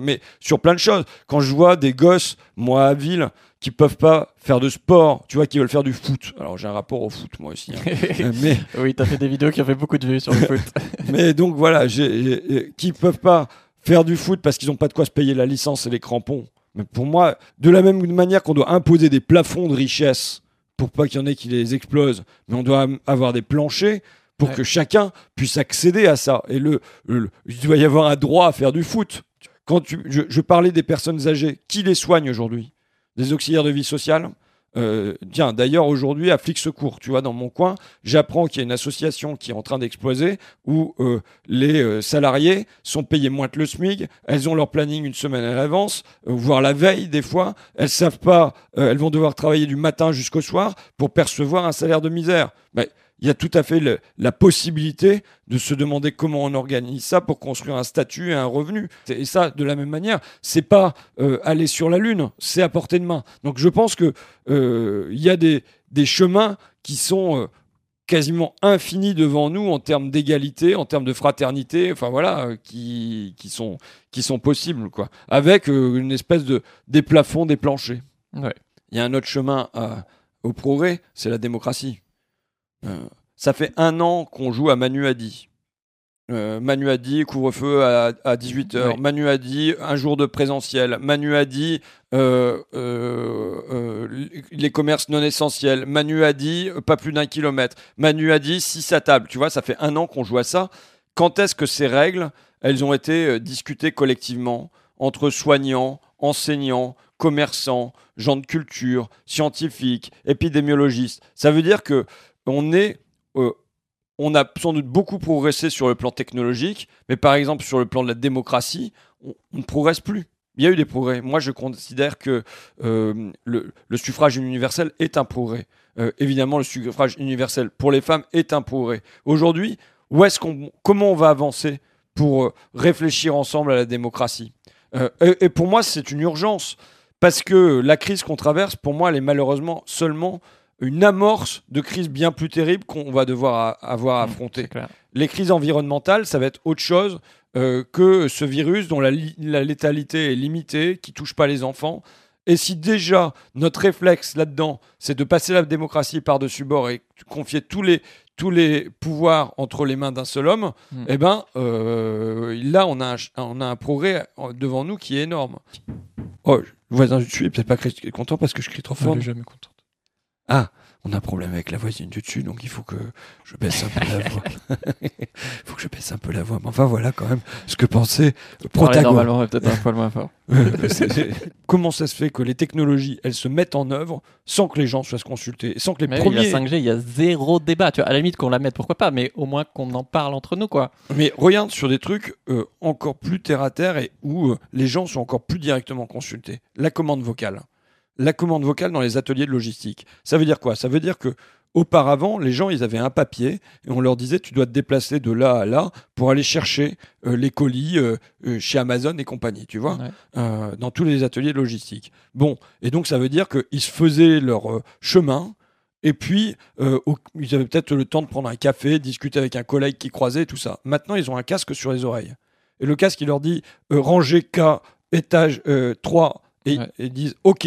Mais sur plein de choses. Quand je vois des gosses, moi à Ville, qui peuvent pas faire de sport, tu vois, qui veulent faire du foot. Alors j'ai un rapport au foot moi aussi. Hein. Euh, mais oui, tu as fait des vidéos qui ont fait beaucoup de vues sur le foot. mais donc voilà, j'ai, qui peuvent pas faire du foot parce qu'ils n'ont pas de quoi se payer la licence et les crampons. Mais pour moi, de la même manière qu'on doit imposer des plafonds de richesse pour pas qu'il y en ait qui les explosent, mais on doit avoir des planchers pour que chacun puisse accéder à ça. Et le, il doit y avoir un droit à faire du foot. Quand tu, je parlais des personnes âgées, qui les soigne aujourd'hui? Des auxiliaires de vie sociale. Euh, tiens, d'ailleurs, aujourd'hui, à Flic Secours, tu vois, dans mon coin, j'apprends qu'il y a une association qui est en train d'exploser où euh, les euh, salariés sont payés moins que le SMIC. Elles ont leur planning une semaine à l'avance, voire la veille, des fois. Elles savent pas, elles vont devoir travailler du matin jusqu'au soir pour percevoir un salaire de misère. Il y a tout à fait la possibilité de se demander comment on organise ça pour construire un statut et un revenu. Et ça, de la même manière, c'est pas euh, aller sur la lune, c'est à portée de main. Donc je pense que euh, y a des, chemins qui sont euh, quasiment infinis devant nous en termes d'égalité, en termes de fraternité, enfin voilà, qui, qui, sont, qui sont possibles, quoi. Avec une espèce de des plafonds, des planchers. Il y a un autre chemin au progrès, c'est la démocratie. Euh, ça fait un an qu'on joue à Manu Adi. Euh, Manu a dit couvre-feu à, 18h. Manu a dit un jour de présentiel. Manu a dit euh, les commerces non essentiels. Manu a dit pas plus d'un kilomètre. Manu a dit 6 à table. Tu vois, ça fait un an qu'on joue à ça. Quand est-ce que ces règles, elles ont été discutées collectivement entre soignants, enseignants, commerçants, gens de culture, scientifiques, épidémiologistes? Ça veut dire que euh, on a sans doute beaucoup progressé sur le plan technologique, mais par exemple sur le plan de la démocratie, on, ne progresse plus. Il y a eu des progrès. Moi, je considère que euh, le, suffrage universel est un progrès. Euh, évidemment, le suffrage universel pour les femmes est un progrès. Aujourd'hui, où est-ce qu'on, comment on va avancer pour réfléchir ensemble à la démocratie? Et, et, pour moi, c'est une urgence parce que la crise qu'on traverse, pour moi, elle est malheureusement seulement une amorce de crise bien plus terrible qu'on va devoir avoir à mmh, affronter. les crises environnementales, ça va être autre chose euh, que ce virus dont la, létalité est limitée, qui touche pas les enfants. Et si déjà notre réflexe là-dedans, c'est de passer la démocratie par-dessus bord et confier tous les, tous les pouvoirs entre les mains d'un seul homme, mmh. eh ben euh, là on a, un, on a un progrès devant nous qui est énorme. Oh, le voisin du dessus est peut-être pas content parce que je crie trop fort. Je jamais content. Ah, on a un problème avec la voisine du dessus, donc il faut que je baisse un peu la voix. Il faut que je baisse un peu la voix. Mais enfin, voilà quand même ce que pensait Protagon. Normalement, peut-être un poil moins fort. Comment ça se fait que les technologies, elles se mettent en œuvre sans que les gens soient consultés, sans que les premiers... Il y a 5G, il y a zéro débat. Tu vois, à la limite qu'on la mette, pourquoi pas, mais au moins qu'on en parle entre nous, quoi. Mais regarde sur des trucs euh, encore plus terre à terre et où euh, les gens sont encore plus directement consultés. La commande vocale la commande vocale dans les ateliers de logistique. Ça veut dire quoi? Ça veut dire que auparavant, les gens, ils avaient un papier et on leur disait tu dois te déplacer de là à là pour aller chercher euh, les colis euh, euh, chez Amazon et compagnie, tu vois, dans tous les ateliers de logistique. Bon, et donc ça veut dire qu'ils se faisaient leur chemin. Et puis, ils avaient peut-être le temps de prendre un café, discuter avec un collègue qui croisait, tout ça. Maintenant, ils ont un casque sur les oreilles. Et le casque, il leur dit rangée K, étage 3, et ils disent OK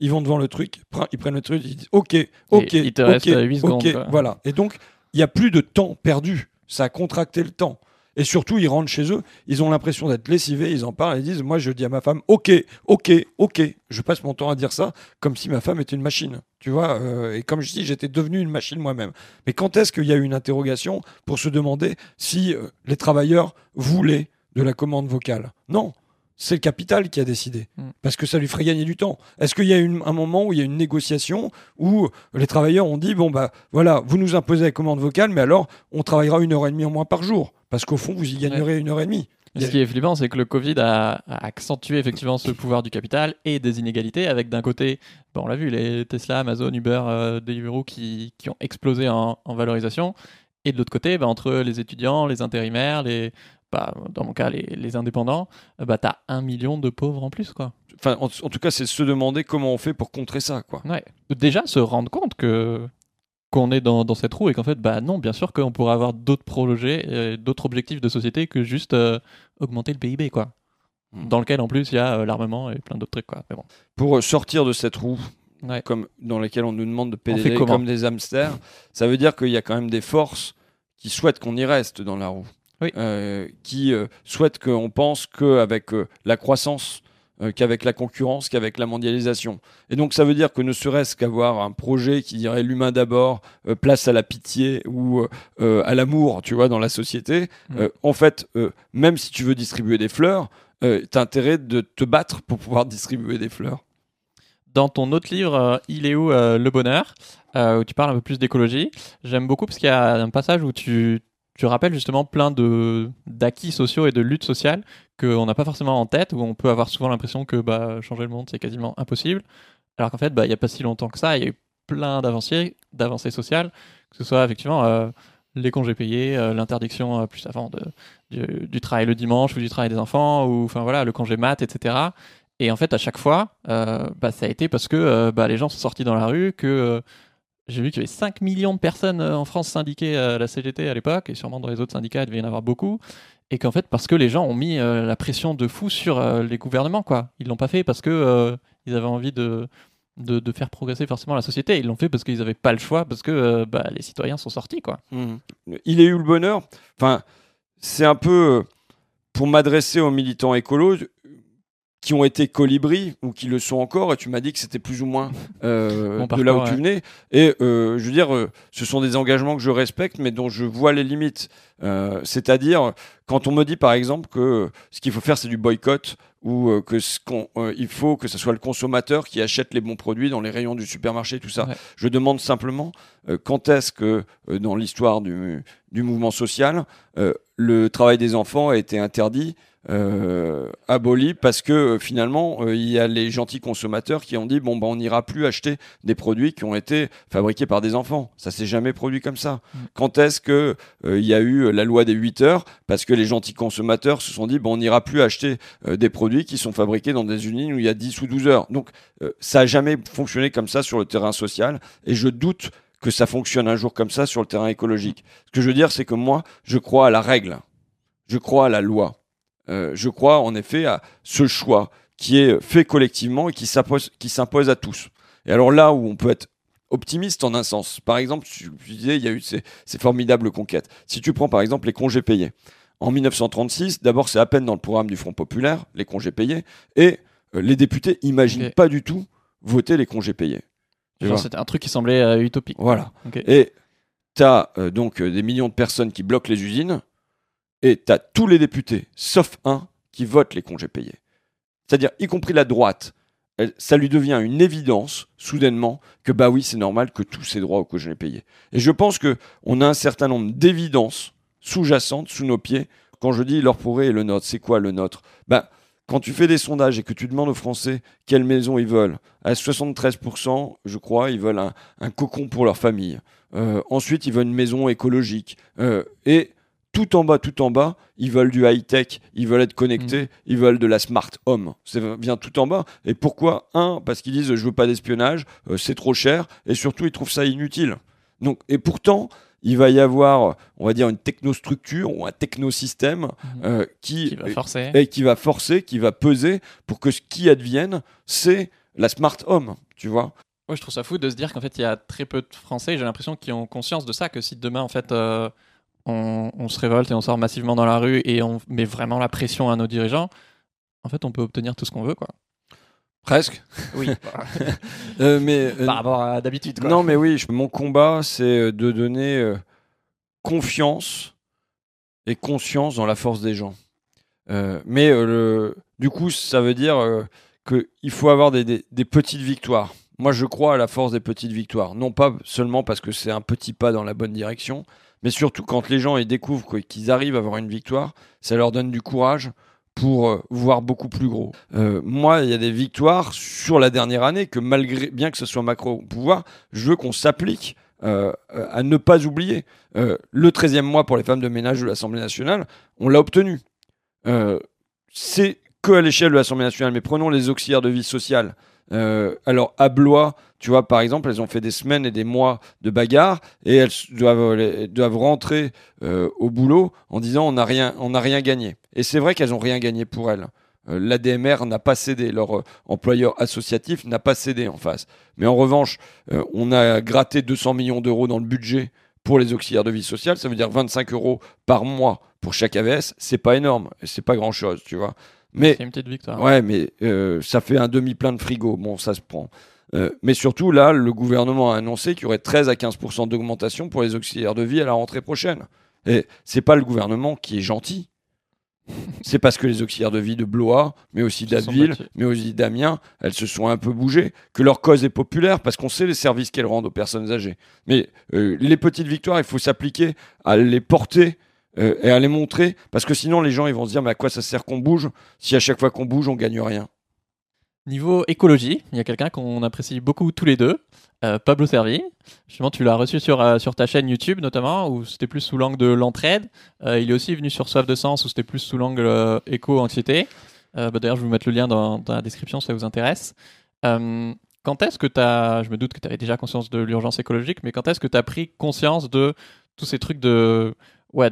ils vont devant le truc, ils prennent le truc, ils disent OK, OK, il te reste 8 secondes. voilà. Et donc, il n'y a plus de temps perdu. Ça a contracté le temps. Et surtout, ils rentrent chez eux, ils ont l'impression d'être lessivés, ils en parlent, ils disent Moi, je dis à ma femme, ok, ok, ok. Je passe mon temps à dire ça comme si ma femme était une machine. Tu vois, euh, et comme je dis, j'étais devenu une machine moi-même. Mais quand est-ce qu'il y a eu une interrogation pour se demander si euh, les travailleurs voulaient de la commande vocale? Non, c'est le capital qui a décidé. Mm. Parce que ça lui ferait gagner du temps. Est-ce qu'il y a un moment où il y a une négociation où les travailleurs ont dit bon, bah voilà, vous nous imposez la commande vocale, mais alors on travaillera une heure et demie en moins par jour Parce qu'au fond, vous y gagnerez une heure et demie. Ce qui est flippant, c'est que le Covid a, a accentué effectivement ce pouvoir du capital et des inégalités, avec d'un côté, bon, on l'a vu, les Tesla, Amazon, Uber, euh, Deliveroo qui, qui ont explosé en, en valorisation, et de l'autre côté, bah, entre les étudiants, les intérimaires, les, bah, dans mon cas, les, les indépendants, euh, bah, t'as un million de pauvres en plus, quoi. Enfin, en, en tout cas, c'est se demander comment on fait pour contrer ça, quoi. Ouais. Déjà, se rendre compte que qu'on est dans, dans cette roue et qu'en fait, bah non, bien sûr qu'on pourrait avoir d'autres projets, euh, d'autres objectifs de société que juste euh, augmenter le PIB, quoi. Hmm. Dans lequel, en plus, il y a euh, l'armement et plein d'autres trucs, quoi. Mais bon. Pour sortir de cette roue Ouais. comme, dans laquelle on nous demande de pédaler comme des hamsters, ça veut dire qu'il y a quand même des forces qui souhaitent qu'on y reste dans la roue. Oui. Euh, qui euh, souhaitent qu'on pense qu'avec euh, la croissance, qu'avec la concurrence, qu'avec la mondialisation. Et donc ça veut dire que ne serait-ce qu'avoir un projet qui dirait l'humain d'abord, euh, place à la pitié ou euh, à l'amour, tu vois, dans la société, Mm. euh, en fait, même si tu veux distribuer des fleurs, t'as intérêt de te battre pour pouvoir distribuer des fleurs. Dans ton autre livre, Il est où le bonheur, où tu parles un peu plus d'écologie, j'aime beaucoup parce qu'il y a un passage où tu, tu rappelles justement plein de d'acquis sociaux et de luttes sociales qu'on n'a pas forcément en tête, où on peut avoir souvent l'impression que bah, changer le monde c'est quasiment impossible, alors qu'en fait bah, il n'y a pas si longtemps que ça, il y a eu plein d'avancées, d'avancées sociales, que ce soit effectivement euh, les congés payés, euh, l'interdiction euh, plus avant de, du, du travail le dimanche ou du travail des enfants, ou enfin voilà le congé mat, etc. Et en fait, à chaque fois, bah, ça a été parce que bah, les gens sont sortis dans la rue, que j'ai vu qu'il y avait 5 millions de personnes euh, en France syndiquées à la CGT à l'époque, et sûrement dans les autres syndicats, il devait y en avoir beaucoup. Et qu'en fait, parce que les gens ont mis euh, la pression de fou sur euh, les gouvernements, quoi. Ils l'ont pas fait parce que euh, ils avaient envie de, de, faire progresser forcément la société. Ils l'ont fait parce qu'ils n'avaient pas le choix, parce que bah, les citoyens sont sortis, quoi. Il est eu le bonheur. Enfin, c'est un peu pour m'adresser aux militants écolos qui ont été colibris ou qui le sont encore. Et tu m'as dit que c'était plus ou moins euh, de là où tu venais. Et euh, je veux dire, euh, ce sont des engagements que je respecte, mais dont je vois les limites. Euh, C'est-à-dire quand on me dit par exemple que ce qu'il faut faire c'est du boycott ou euh, que ce qu'on, euh, il faut que ce soit le consommateur qui achète les bons produits dans les rayons du supermarché, tout ça. Ouais. Je demande simplement euh, quand est-ce que euh, dans l'histoire du, du mouvement social, euh, le travail des enfants a été interdit, euh, aboli, parce que euh, finalement, euh, il y a les gentils consommateurs qui ont dit bon, bah, on n'ira plus acheter des produits qui ont été fabriqués par des enfants. Ça s'est jamais produit comme ça. Mm. Quand est-ce que euh, il y a eu la loi des 8 heures Parce que les gentils consommateurs se sont dit bon, on n'ira plus acheter des produits qui sont fabriqués dans des usines où il y a 10 ou 12 heures. Donc, ça a jamais fonctionné comme ça sur le terrain social, et je doute que ça fonctionne un jour comme ça sur le terrain écologique. Ce que je veux dire, c'est que moi, je crois à la règle, je crois à la loi, Euh, je crois en effet à ce choix qui est fait collectivement et qui s'impose, à tous. Et alors là où on peut être optimiste en un sens, par exemple, tu, tu disais, il y a eu ces, ces formidables conquêtes. Si tu prends par exemple les congés payés, en 1936, d'abord c'est à peine dans le programme du Front populaire, les congés payés, et euh, les députés imaginent pas du tout voter les congés payés. C'était un truc qui semblait euh, utopique. Voilà. Et tu as donc des millions de personnes qui bloquent les usines, et tu as tous les députés, sauf un, qui votent les congés payés. C'est-à-dire, y compris la droite, ça lui devient une évidence, soudainement, que bah oui, c'est normal que tous ces droits aux congés payés. Et je pense que on a un certain nombre d'évidences sous-jacentes sous nos pieds. Quand je dis leur pourrait et le nôtre, c'est quoi le nôtre? Bah, Quand tu fais des sondages et que tu demandes aux Français quelle maison ils veulent, à 73%, je crois, ils veulent un, un cocon pour leur famille. Euh, ensuite, ils veulent une maison écologique. Euh, et tout en bas, tout en bas, ils veulent du high-tech, ils veulent être connectés, ils veulent de la smart home. C'est vient tout en bas. Et pourquoi? Un, parce qu'ils disent je veux pas d'espionnage, euh, c'est trop cher, et surtout ils trouvent ça inutile. Donc, et pourtant, il va y avoir, on va dire, une technostructure ou un technosystème Mhm. euh, qui, Qui va forcer. et qui va forcer, qui va peser pour que ce qui advienne, c'est la smart home, tu vois. Ouais, je trouve ça fou de se dire qu'en fait, il y a très peu de Français, j'ai l'impression, qui ont conscience de ça, que si demain, en fait, euh, on, on se révolte et on sort massivement dans la rue et on met vraiment la pression à nos dirigeants, en fait, on peut obtenir tout ce qu'on veut, quoi. Presque. Oui. Euh, mais euh, Par rapport à d'habitude, quoi. non, mais oui, je- mon combat, c'est euh, de donner euh, confiance et conscience dans la force des gens. Euh, mais euh, le, du coup, ça veut dire euh, qu'il faut avoir des, des- des petites victoires. Moi, je crois à la force des petites victoires. Non pas seulement parce que c'est un petit pas dans la bonne direction, mais surtout quand les gens ils découvrent qu'ils arrivent à avoir une victoire, ça leur donne du courage pour euh, voir beaucoup plus gros. Euh, moi, il y a des victoires sur la dernière année que malgré, bien que ce soit Macron au pouvoir, je veux qu'on s'applique euh, à ne pas oublier. Le 13e mois pour les femmes de ménage de l'Assemblée nationale, on l'a obtenu. C'est que à l'échelle de l'Assemblée nationale, mais prenons les auxiliaires de vie sociale. Euh, alors, à Blois, tu vois, par exemple, elles ont fait des semaines et des mois de bagarre et elles doivent, elles doivent rentrer euh, au boulot en disant on n'a rien, rien gagné. Et c'est vrai qu'elles n'ont rien gagné pour elles. Euh, L'ADMR n'a pas cédé, leur euh, employeur associatif n'a pas cédé en face. Mais en revanche, euh, on a gratté 200 millions d'euros dans le budget pour les auxiliaires de vie sociale. Ça veut dire 25 euros par mois pour chaque AVS. C'est pas énorme, c'est pas grand chose, tu vois. Mais C'est une petite victoire. Ouais, mais euh, ça fait un demi-plein de frigo. Bon, ça se prend. Euh, mais surtout, là, le gouvernement a annoncé qu'il y aurait 13 à 15% d'augmentation pour les auxiliaires de vie à la rentrée prochaine. Et c'est pas le gouvernement qui est gentil. C'est parce que les auxiliaires de vie de Blois, mais aussi d'Abbeville, mais aussi d'Amiens, elles se sont un peu bougées, que leur cause est populaire parce qu'on sait les services qu'elles rendent aux personnes âgées. Mais euh, les petites victoires, il faut s'appliquer à les porter euh, et à les montrer, parce que sinon les gens ils vont se dire mais à quoi ça sert qu'on bouge si à chaque fois qu'on bouge on gagne rien? Niveau écologie, il y a quelqu'un qu'on apprécie beaucoup tous les deux, euh, Pablo Servi. Justement, tu l'as reçu sur, euh, sur ta chaîne YouTube notamment, où c'était plus sous l'angle de l'entraide. Il est aussi venu sur Soif de Sens, où c'était plus sous l'angle éco-anxiété. Bah, D'ailleurs, je vais vous mettre le lien dans, dans la description si ça vous intéresse. Quand est-ce que tu as, je me doute que tu avais déjà conscience de l'urgence écologique, mais quand est-ce que tu as pris conscience de tous ces trucs de, ouais,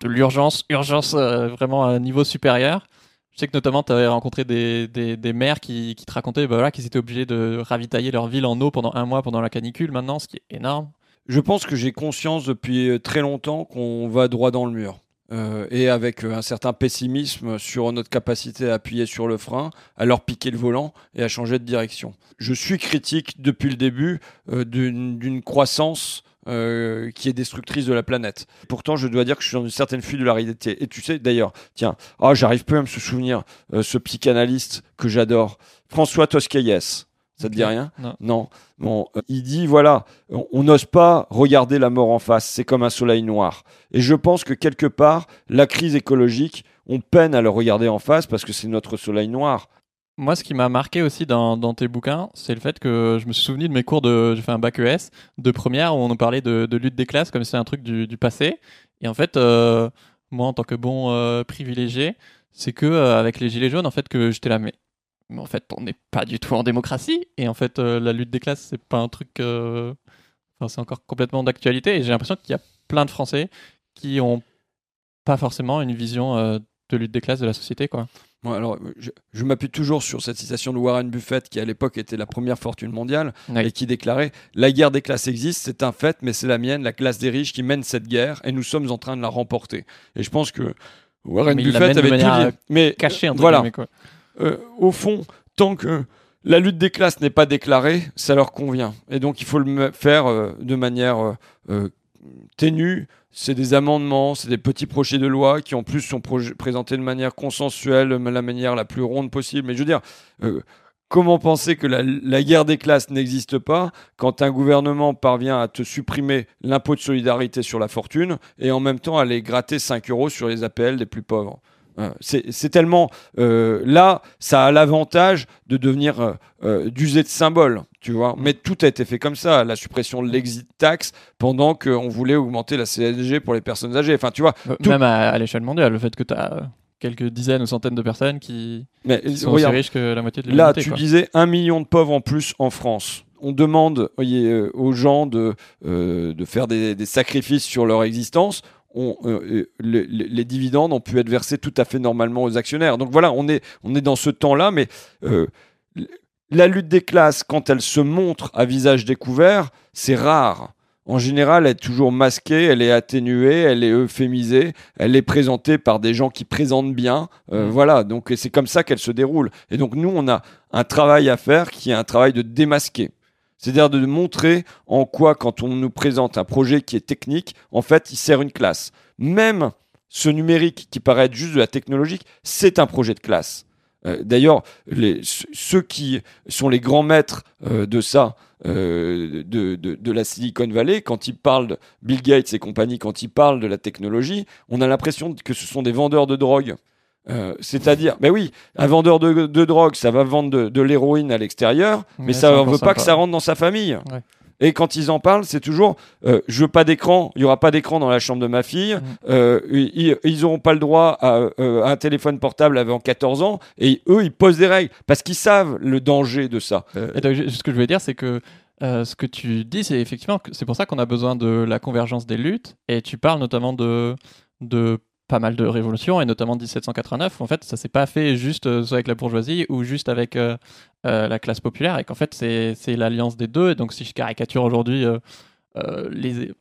de l'urgence, urgence euh, vraiment à un niveau supérieur je sais que notamment, tu avais rencontré des, des, maires qui, qui te racontaient bah voilà, qu'ils étaient obligés de ravitailler leur ville en eau pendant un mois pendant la canicule maintenant, ce qui est énorme. Je pense que j'ai conscience depuis euh, très longtemps qu'on va droit dans le mur. Euh, et avec un certain pessimisme sur notre capacité à appuyer sur le frein, à leur piquer le volant et à changer de direction. Je suis critique depuis le début d'une croissance euh, qui est destructrice de la planète. Pourtant, je dois dire que je suis dans une certaine fuite de la réalité. Et tu sais, d'ailleurs, tiens, ah, j'arrive plus à me souvenir, euh, ce psychanalyste que j'adore, François Toscaïès. Ça te dit rien? Non. Non. Bon, euh, il dit voilà, on n'ose pas regarder la mort en face, c'est comme un soleil noir. Et je pense que quelque part, la crise écologique, on peine à le regarder en face parce que c'est notre soleil noir. Moi, ce qui m'a marqué aussi dans, tes bouquins, c'est le fait que je me suis souvenu de mes cours de. J'ai fait un bac ES de première où on nous parlait de, lutte des classes comme si c'était un truc du, passé. Et en fait, euh, moi, en tant que bon euh, privilégié, c'est que euh, avec les Gilets jaunes, en fait, que j'étais là, mais, mais en fait, on n'est pas du tout en démocratie. Et en fait, la lutte des classes, c'est pas un truc. Enfin, c'est encore complètement d'actualité. Et j'ai l'impression qu'il y a plein de Français qui ont pas forcément une vision de lutte des classes de la société, quoi. Alors, je, je m'appuie toujours sur cette citation de Warren Buffett, qui à l'époque était la première fortune mondiale, et qui déclarait La guerre des classes existe, c'est un fait, mais c'est la mienne, la classe des riches, qui mène cette guerre, et nous sommes en train de la remporter. Et je pense que Warren Mais Buffett avait tout dit. Mais Caché, entre voilà. guillemets, quoi. euh, au fond, tant que la lutte des classes n'est pas déclarée, ça leur convient. Et donc il faut le faire euh, de manière euh, euh, ténue. C'est des amendements, c'est des petits projets de loi qui en plus sont présentés de manière consensuelle, la manière la plus ronde possible. Mais je veux dire, euh, comment penser que la, guerre des classes n'existe pas quand un gouvernement parvient à te supprimer l'impôt de solidarité sur la fortune et en même temps à aller gratter 5 euros sur les APL des plus pauvres? C'est c'est tellement euh, là, ça a l'avantage de devenir euh, euh, d'user de symbole, tu vois. Mais tout a été fait comme ça, la suppression de l'exit tax pendant qu'on voulait augmenter la CSG pour les personnes âgées. Enfin, tu vois. Euh, Tout- Même à, à l'échelle mondiale, le fait que tu as quelques dizaines ou centaines de personnes qui, Mais qui sont regarde, aussi riches que la moitié de Là, l'humanité. tu quoi. disais un million de pauvres en plus en France. On demande voyez, euh, aux gens de, euh, de faire des, des sacrifices sur leur existence. Euh, euh, les, dividendes ont pu être versés tout à fait normalement aux actionnaires. Donc voilà, on est, on est dans ce temps-là, mais euh, la lutte des classes, quand elle se montre à visage découvert, c'est rare. en général, elle est toujours masquée, elle est atténuée, elle est euphémisée, elle est présentée par des gens qui présentent bien. Euh, Mm. Voilà, donc c'est comme ça qu'elle se déroule. Et donc nous, on a un travail à faire qui est un travail de démasquer. C'est-à-dire de montrer en quoi, quand on nous présente un projet qui est technique, en fait, il sert une classe. Même ce numérique qui paraît être juste de la technologique, c'est un projet de classe. Euh, D'ailleurs, ceux qui sont les grands maîtres euh, de ça, euh, de- de la Silicon Valley, quand ils parlent de Bill Gates et compagnie, quand ils parlent de la technologie, on a l'impression que ce sont des vendeurs de drogue. Euh, C'est-à-dire, mais oui, un vendeur de, de drogue, ça va vendre de, de l'héroïne à l'extérieur, mais ça ne veut pas que ça rentre dans sa famille. Ouais. Et quand ils en parlent, c'est toujours euh, je veux pas d'écran, il y aura pas d'écran dans la chambre de ma fille. Mhm. Euh, ils, ils auront pas le droit à, euh, à un téléphone portable avant 14 ans. Et eux, ils posent des règles parce qu'ils savent le danger de ça. Et donc, ce que je voulais dire, c'est que euh, ce que tu dis, c'est effectivement c'est pour ça qu'on a besoin de la convergence des luttes. Et tu parles notamment de, de pas mal de révolutions, et notamment 1789. où, En fait, ça s'est pas fait juste euh, avec la bourgeoisie ou juste avec euh, euh, la classe populaire, et qu'en fait, c'est l'alliance des deux. Et donc, si je caricature aujourd'hui les,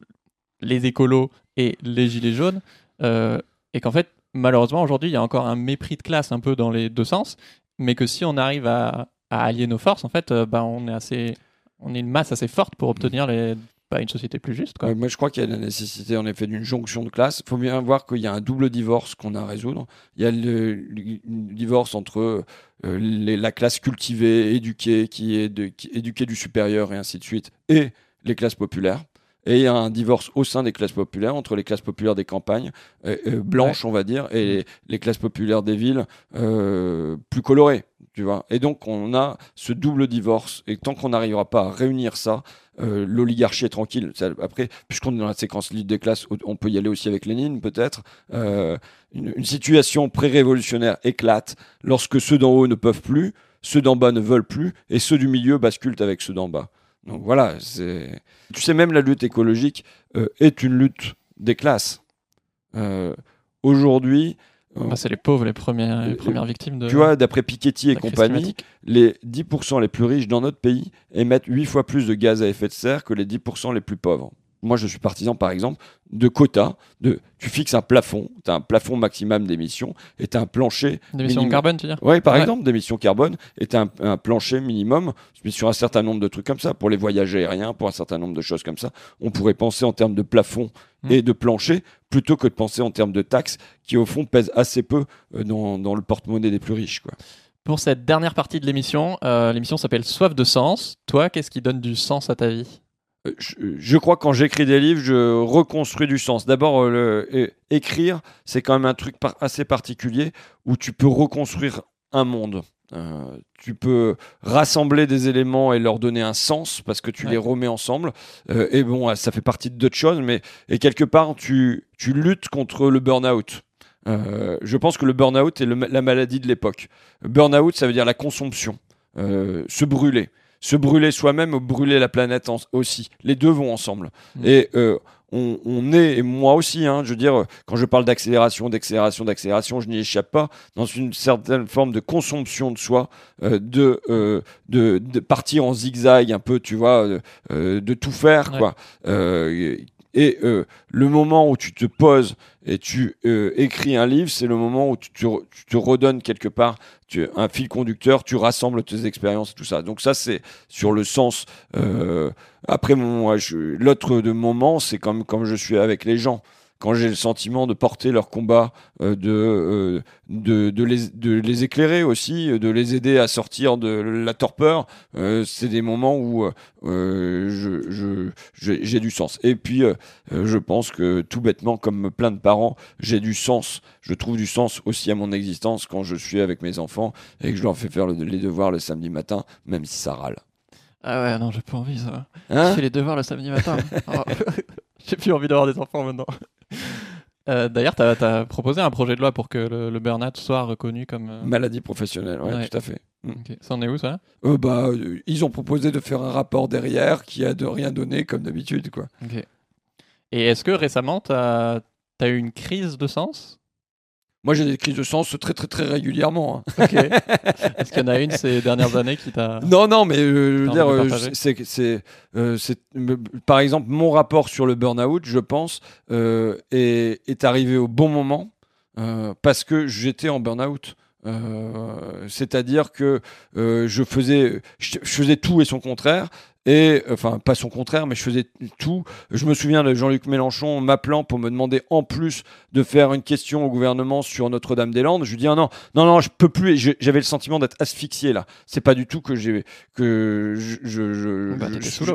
les écolos et les gilets jaunes, et qu'en fait, malheureusement, aujourd'hui, il y a encore un mépris de classe un peu dans les deux sens, mais que si on arrive à, allier nos forces, en fait, bah, on est assez, on est une masse assez forte pour obtenir les, bah, une société plus juste. Quoi. Ouais, moi, je crois qu'il y a la nécessité, en effet, d'une jonction de classes. Il faut bien voir qu'il y a un double divorce qu'on a à résoudre. Il y a le, divorce entre euh, les- la classe cultivée, éduquée, qui est de, qui- éduquée du supérieur et ainsi de suite, et les classes populaires. Et il y a un divorce au sein des classes populaires, entre les classes populaires des campagnes, euh, euh, blanches, on va dire, et les, les classes populaires des villes plus colorées. Tu vois et donc, on a ce double divorce. Et tant qu'on n'arrivera pas à réunir ça, euh, l'oligarchie est tranquille. Après, puisqu'on est dans la séquence libre des classes, on peut y aller aussi avec Lénine, peut-être. Euh, une, situation pré-révolutionnaire éclate lorsque ceux d'en haut ne peuvent plus, ceux d'en bas ne veulent plus, et ceux du milieu basculent avec ceux d'en bas. Donc voilà. Tu sais, même la lutte écologique euh, est une lutte des classes. Aujourd'hui, Bah, c'est les pauvres les premières, les Euh, premières victimes de tu vois, d'après Piketty et compagnie, les 10% les plus riches dans notre pays émettent 8 fois plus de gaz à effet de serre que les 10% les plus pauvres. Moi, je suis partisan, par exemple, de quotas. De, tu fixes un plafond, tu as un plafond maximum d'émissions et tu as un plancher. D'émissions carbone, tu veux dire Oui, par Ouais. exemple, d'émissions carbone et tu as un, un plancher minimum sur un certain nombre de trucs comme ça. Pour les voyages aériens, pour un certain nombre de choses comme ça, on pourrait penser en termes de plafond Mm. et de plancher plutôt que de penser en termes de taxes qui, au fond, pèsent assez peu euh, dans, dans le porte-monnaie des plus riches. Quoi. Pour cette dernière partie de l'émission, euh, l'émission s'appelle Soif de sens. Toi, qu'est-ce qui donne du sens à ta vie? Je, je crois que quand j'écris des livres, je reconstruis du sens. D'abord, euh, écrire, c'est quand même un truc par- assez particulier où tu peux reconstruire un monde. Euh, tu peux rassembler des éléments et leur donner un sens parce que tu Ouais. les remets ensemble. Euh, et bon, ça fait partie d'autres choses, mais et quelque part, tu, tu luttes contre le burn-out. Euh, je pense que le burn-out est le- la maladie de l'époque. Burn-out, ça veut dire la consomption, se brûler. Se brûler soi-même ou brûler la planète en- aussi. Les deux vont ensemble. Mm. Et euh, on, on est, et moi aussi, hein, je veux dire, quand je parle d'accélération, d'accélération, d'accélération, je n'y échappe pas, dans une certaine forme de consomption de soi, euh, de, euh, de, de partir en zigzag un peu, tu vois, de tout faire, Ouais. quoi. Et euh, le moment où tu te poses et tu euh, écris un livre, c'est le moment où tu, tu te redonnes quelque part tu, un fil conducteur, tu rassembles tes expériences et tout ça. Donc ça, c'est sur le sens. euh, après, l'autre de moment, c'est comme, comme je suis avec les gens. Quand j'ai le sentiment de porter leur combat, euh, de, euh, de, de, les, de les éclairer aussi, euh, de les aider à sortir de la torpeur, euh, c'est des moments où j'ai du sens. Et puis, je pense que tout bêtement, comme plein de parents, j'ai du sens. Je trouve du sens aussi à mon existence quand je suis avec mes enfants et que je leur fais faire le- les devoirs le samedi matin, même si ça râle. Ah ouais, non, j'ai pas envie ça. Hein? Je fais les devoirs le samedi matin. Oh, j'ai plus envie d'avoir des enfants maintenant. Euh, D'ailleurs, tu as, proposé un projet de loi pour que le, le burn-out soit reconnu comme. euh, Maladie professionnelle, Ouais. tout à fait. Mm. ok. Ça en est où ça? Euh, bah, ils ont proposé de faire un rapport derrière qui a de rien donné comme d'habitude, quoi. Ok. Et est-ce que récemment, tu as, eu une crise de sens? Moi, j'ai des crises de sens très, très, très régulièrement. hein. Est-ce qu'il y en a une ces dernières années qui t'a. Non, non, mais euh, je veux dire, euh, c'est, c'est, euh, par exemple, mon rapport sur le burn-out, je pense, euh, est, est arrivé au bon moment parce que j'étais en burn-out. C'est-à-dire que je faisais, je, je faisais tout et son contraire. Et enfin, pas son contraire, mais je faisais tout. Je me souviens de Jean-Luc Mélenchon m'appelant pour me demander en plus de faire une question au gouvernement sur Notre-Dame-des-Landes. Je lui dis ah non, non, non, je peux plus. J'avais le sentiment d'être asphyxié là. C'est pas du tout que j'ai que je je je, Bah,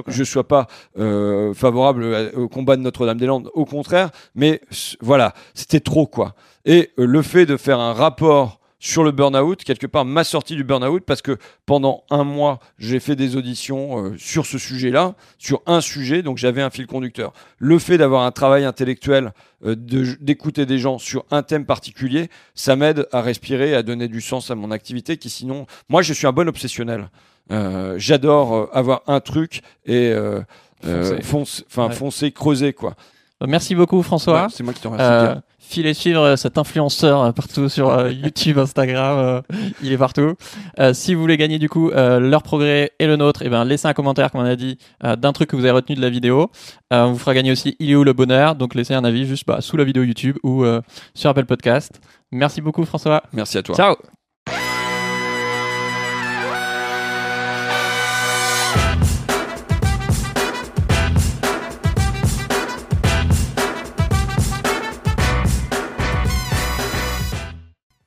je- sois pas euh, favorable au combat de Notre-Dame-des-Landes. Au contraire, mais voilà, c'était trop quoi. Et euh, le fait de faire un rapport sur le burn-out, quelque part ma sortie du burn-out, parce que pendant un mois, j'ai fait des auditions euh, sur ce sujet-là, sur un sujet, donc j'avais un fil conducteur. Le fait d'avoir un travail intellectuel, euh, de- d'écouter des gens sur un thème particulier, ça m'aide à respirer, à donner du sens à mon activité, qui sinon, moi je suis un bon obsessionnel. Euh, J'adore euh, avoir un truc et euh, euh, Foncer. fonce- enfin Ouais. foncer, creuser quoi. Merci beaucoup, François. Ouais, c'est moi qui te remercie. Filez suivre euh, cet influenceur euh, partout sur euh, YouTube, Instagram, euh, il est partout. Euh, si vous voulez gagner du coup euh, leur progrès et le nôtre, et ben laissez un commentaire comme on a dit euh, d'un truc que vous avez retenu de la vidéo. Euh, on vous fera gagner aussi il est où le bonheur, donc laissez un avis juste bah, sous la vidéo YouTube ou euh, sur Apple Podcast. Merci beaucoup François. Merci à toi. Ciao.